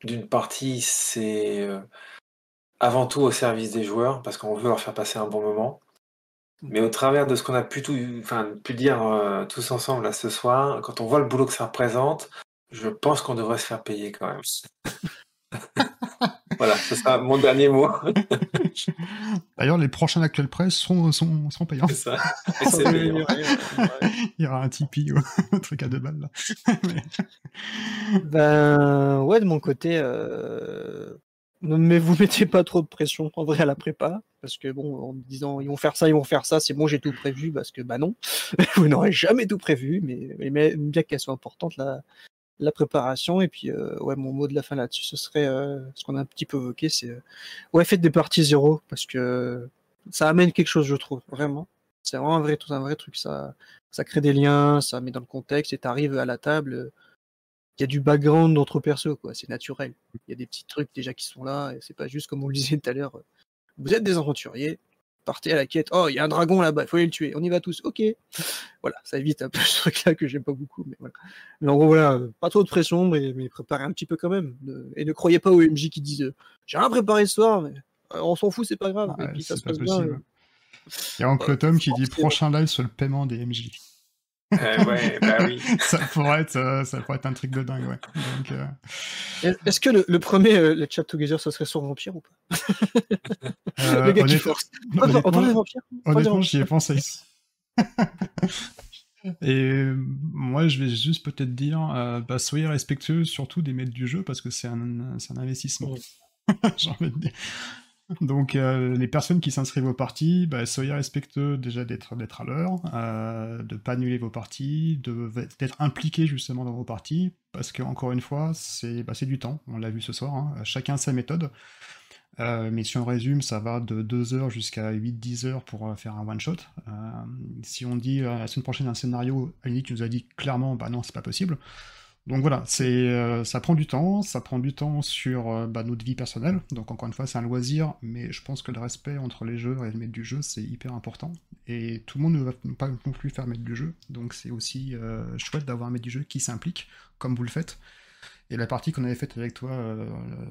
d'une partie, c'est avant tout au service des joueurs, parce qu'on veut leur faire passer un bon moment. Mais au travers de ce qu'on a pu, tout, enfin, pu dire euh, tous ensemble là, ce soir, quand on voit le boulot que ça représente, je pense qu'on devrait se faire payer quand même. voilà, ce sera mon dernier mot. D'ailleurs, les prochains actuels presse sont, sont, sont payants. C'est ça. Payant. Il y aura un Tipeee ou un truc à deux balles là. Mais- Ben ouais, de mon côté, euh... mais vous mettez pas trop de pression en vrai à la prépa, parce que bon, en disant ils vont faire ça, ils vont faire ça, c'est bon, j'ai tout prévu, parce que bah non, vous n'aurez jamais tout prévu, mais, bien qu'elle soit importante la, préparation. Et puis euh, ouais, mon mot de la fin là-dessus, ce serait euh, ce qu'on a un petit peu évoqué, c'est euh, ouais, faites des parties zéro, parce que ça amène quelque chose, je trouve, vraiment. C'est vraiment un vrai, un vrai truc, ça, ça crée des liens, ça met dans le contexte, et t'arrives à la table il y a du background d'entre perso, quoi. C'est naturel. Il y a des petits trucs déjà qui sont là, et c'est pas juste comme on le disait tout à l'heure. euh, Vous êtes des aventuriers, partez à la quête. Oh, il y a un dragon là-bas, il faut aller le tuer. On y va tous. Ok. Voilà, ça évite un peu ce truc-là que j'aime pas beaucoup, mais voilà. Mais en gros, voilà, pas trop de pression, mais, mais préparez un petit peu quand même. Et ne croyez pas aux MJ qui disent euh, j'ai rien préparé ce soir, mais euh, on s'en fout, c'est pas grave. Ouais, et puis ça c'est se pas passe bien. possible. Il y a Oncle Tom qui dit prochain live sur le paiement des MJ. Euh, ouais, bah oui. ça, pourrait être, euh, ça pourrait être un truc de dingue, ouais. Euh, Est- Est-ce que le, le premier, euh, le chat together, ça serait sur Vampire ou pas? Euh, Le gars qui force. On honnêtement, parle j'y ai pensé. Et moi, je vais juste peut-être dire, euh, bah, soyez respectueux surtout des maîtres du jeu parce que c'est un, c'est un investissement. J'ai envie de dire. Donc, euh, les personnes qui s'inscrivent aux parties, bah, soyez respectueux déjà d'être à l'heure, euh, de pas annuler vos parties, d'être impliqué justement dans vos parties, parce que encore une fois, c'est bah, c'est du temps. On l'a vu ce soir. hein. Chacun sa méthode. Euh, mais si on résume, ça va de 2 heures jusqu'à 8-10 heures pour euh, faire un one-shot. Si on dit la semaine prochaine un scénario, Unique nous a dit clairement, bah non, c'est pas possible. Donc voilà, euh, ça prend du temps, ça prend du temps sur euh, bah, notre vie personnelle. Donc encore une fois, c'est un loisir, mais je pense que le respect entre les joueurs et le maître du jeu, c'est hyper important. Et tout le monde ne va pas non plus faire maître du jeu, donc c'est aussi euh, chouette d'avoir un maître du jeu qui s'implique, comme vous le faites. Et la partie qu'on avait faite avec toi,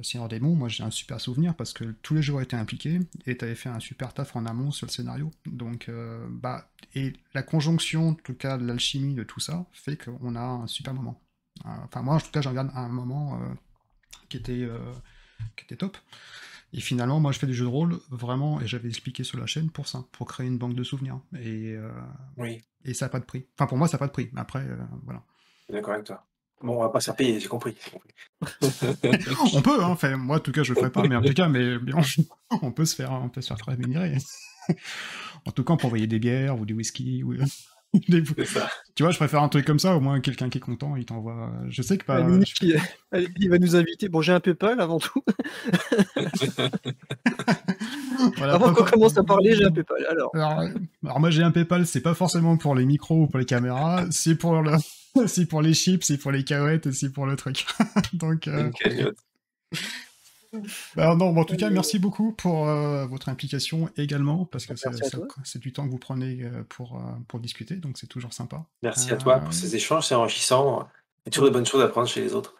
Seigneur Démon, moi j'ai un super souvenir parce que tous les joueurs étaient impliqués et tu avais fait un super taf en amont sur le scénario. Donc, bah, et la conjonction, en tout cas, l'alchimie de tout ça, fait qu'on a un super moment. Euh, Enfin, moi en tout cas, j'en garde un moment euh, qui, était, euh, qui était top. Et finalement, moi je fais des jeux de rôle vraiment, et j'avais expliqué sur la chaîne pour ça, pour créer une banque de souvenirs. Et, euh, Oui, et ça n'a pas de prix. Enfin, pour moi, ça n'a pas de prix. Mais après, euh, voilà. d'accord avec toi. Bon, on va pas se faire payer, j'ai compris. On peut, hein, enfin, moi en tout cas je le ferai pas, mais en tout cas, mais, mais on, on peut se faire, on peut se faire très rémunérer. en tout cas, peut envoyer des bières ou du whisky ou ça. Tu vois, je préfère un truc comme ça, au moins quelqu'un qui est content, il t'envoie. Je sais que pas. Nick, il, va nous inviter. Bon, j'ai un PayPal avant tout. Voilà, avant qu'on commence à parler, j'ai un PayPal. Alors, Alors, euh, alors moi j'ai un PayPal, c'est pas forcément pour les micros ou pour les caméras, c'est pour le, c'est pour les chips, c'est pour les cahuètes et c'est pour le truc. Donc, euh, Une cagnotte. Bah, non, bon, en tout cas, merci beaucoup pour euh, votre implication également, parce que c'est à c'est- du temps que vous prenez euh, pour, euh, pour discuter, donc c'est toujours sympa. Merci à Euh, toi pour ces échanges, c'est enrichissant. Il y a toujours de bonnes choses à apprendre chez les autres.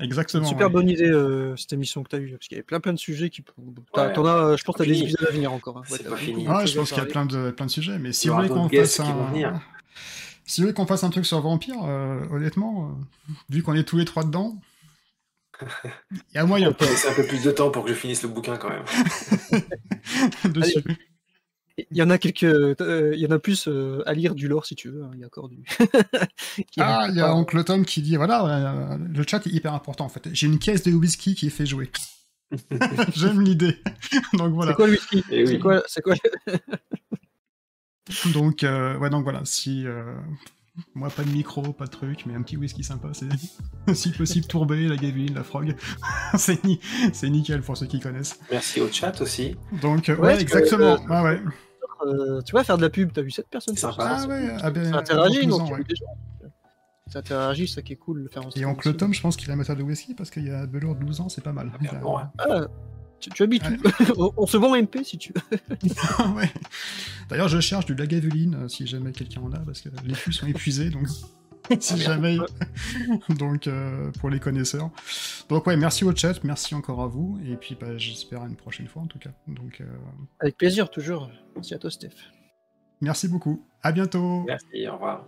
Exactement. Super ouais. bonne idée euh, cette émission que tu as eue, parce qu'il y avait plein plein de sujets qui. Ouais. As, euh, je pense que Pas t'as des épisodes à venir encore. hein. C'est t'as pas fini. Ah, je pense qu'il y a plein de, plein de sujets, mais si vous voulez qu'on fasse un... Si vous voulez qu'on fasse un truc sur Vampire, euh, honnêtement, euh, vu qu'on est tous les trois dedans, il y a moyen C'est un peu plus de temps pour que je finisse le bouquin quand même. dessus. Il y en a quelques. euh, Il y en a plus euh, à lire du lore si tu veux. hein. Il y a encore du. Ah, il y a Oncle Tom qui dit, voilà, euh, le chat est hyper important en fait. J'ai une caisse de whisky qui est fait jouer. J'aime l'idée. donc voilà. C'est quoi le whisky Eh oui. C'est quoi, c'est quoi Donc, euh, ouais, donc voilà, si... euh, Moi, pas de micro, pas de truc, mais un petit whisky sympa, c'est si possible tourbé, la gaveline, la frog. c'est ni... c'est nickel pour ceux qui connaissent. Merci au chat aussi. Donc, euh, Ouais, ouais, parce que, exactement. euh, Ah ouais. Euh, Tu vas faire de la pub, t'as vu cette personne sur sympa. ça Ah ouais, ah ben, Ça interagit, donc 12 ans, il y a ouais. des gens. Ça interagit, c'est ça qui est cool de faire en Et Oncle. Tom, je pense qu'il est amateur de whisky parce qu'il y a Belour 12 ans, c'est pas mal. bien, bon, ouais. Ah, tu, tu habites où? On, on se vend MP si tu veux. Ouais. D'ailleurs, je cherche du Lagavulin euh, si jamais quelqu'un en a, parce que les fûts sont épuisés, donc si jamais. donc, euh, pour les connaisseurs. Donc, ouais, merci au chat, merci encore à vous, et puis bah, j'espère à une prochaine fois en tout cas. Donc, euh, Avec plaisir, toujours. Merci à toi, Steph. merci beaucoup. À bientôt. Merci, au revoir.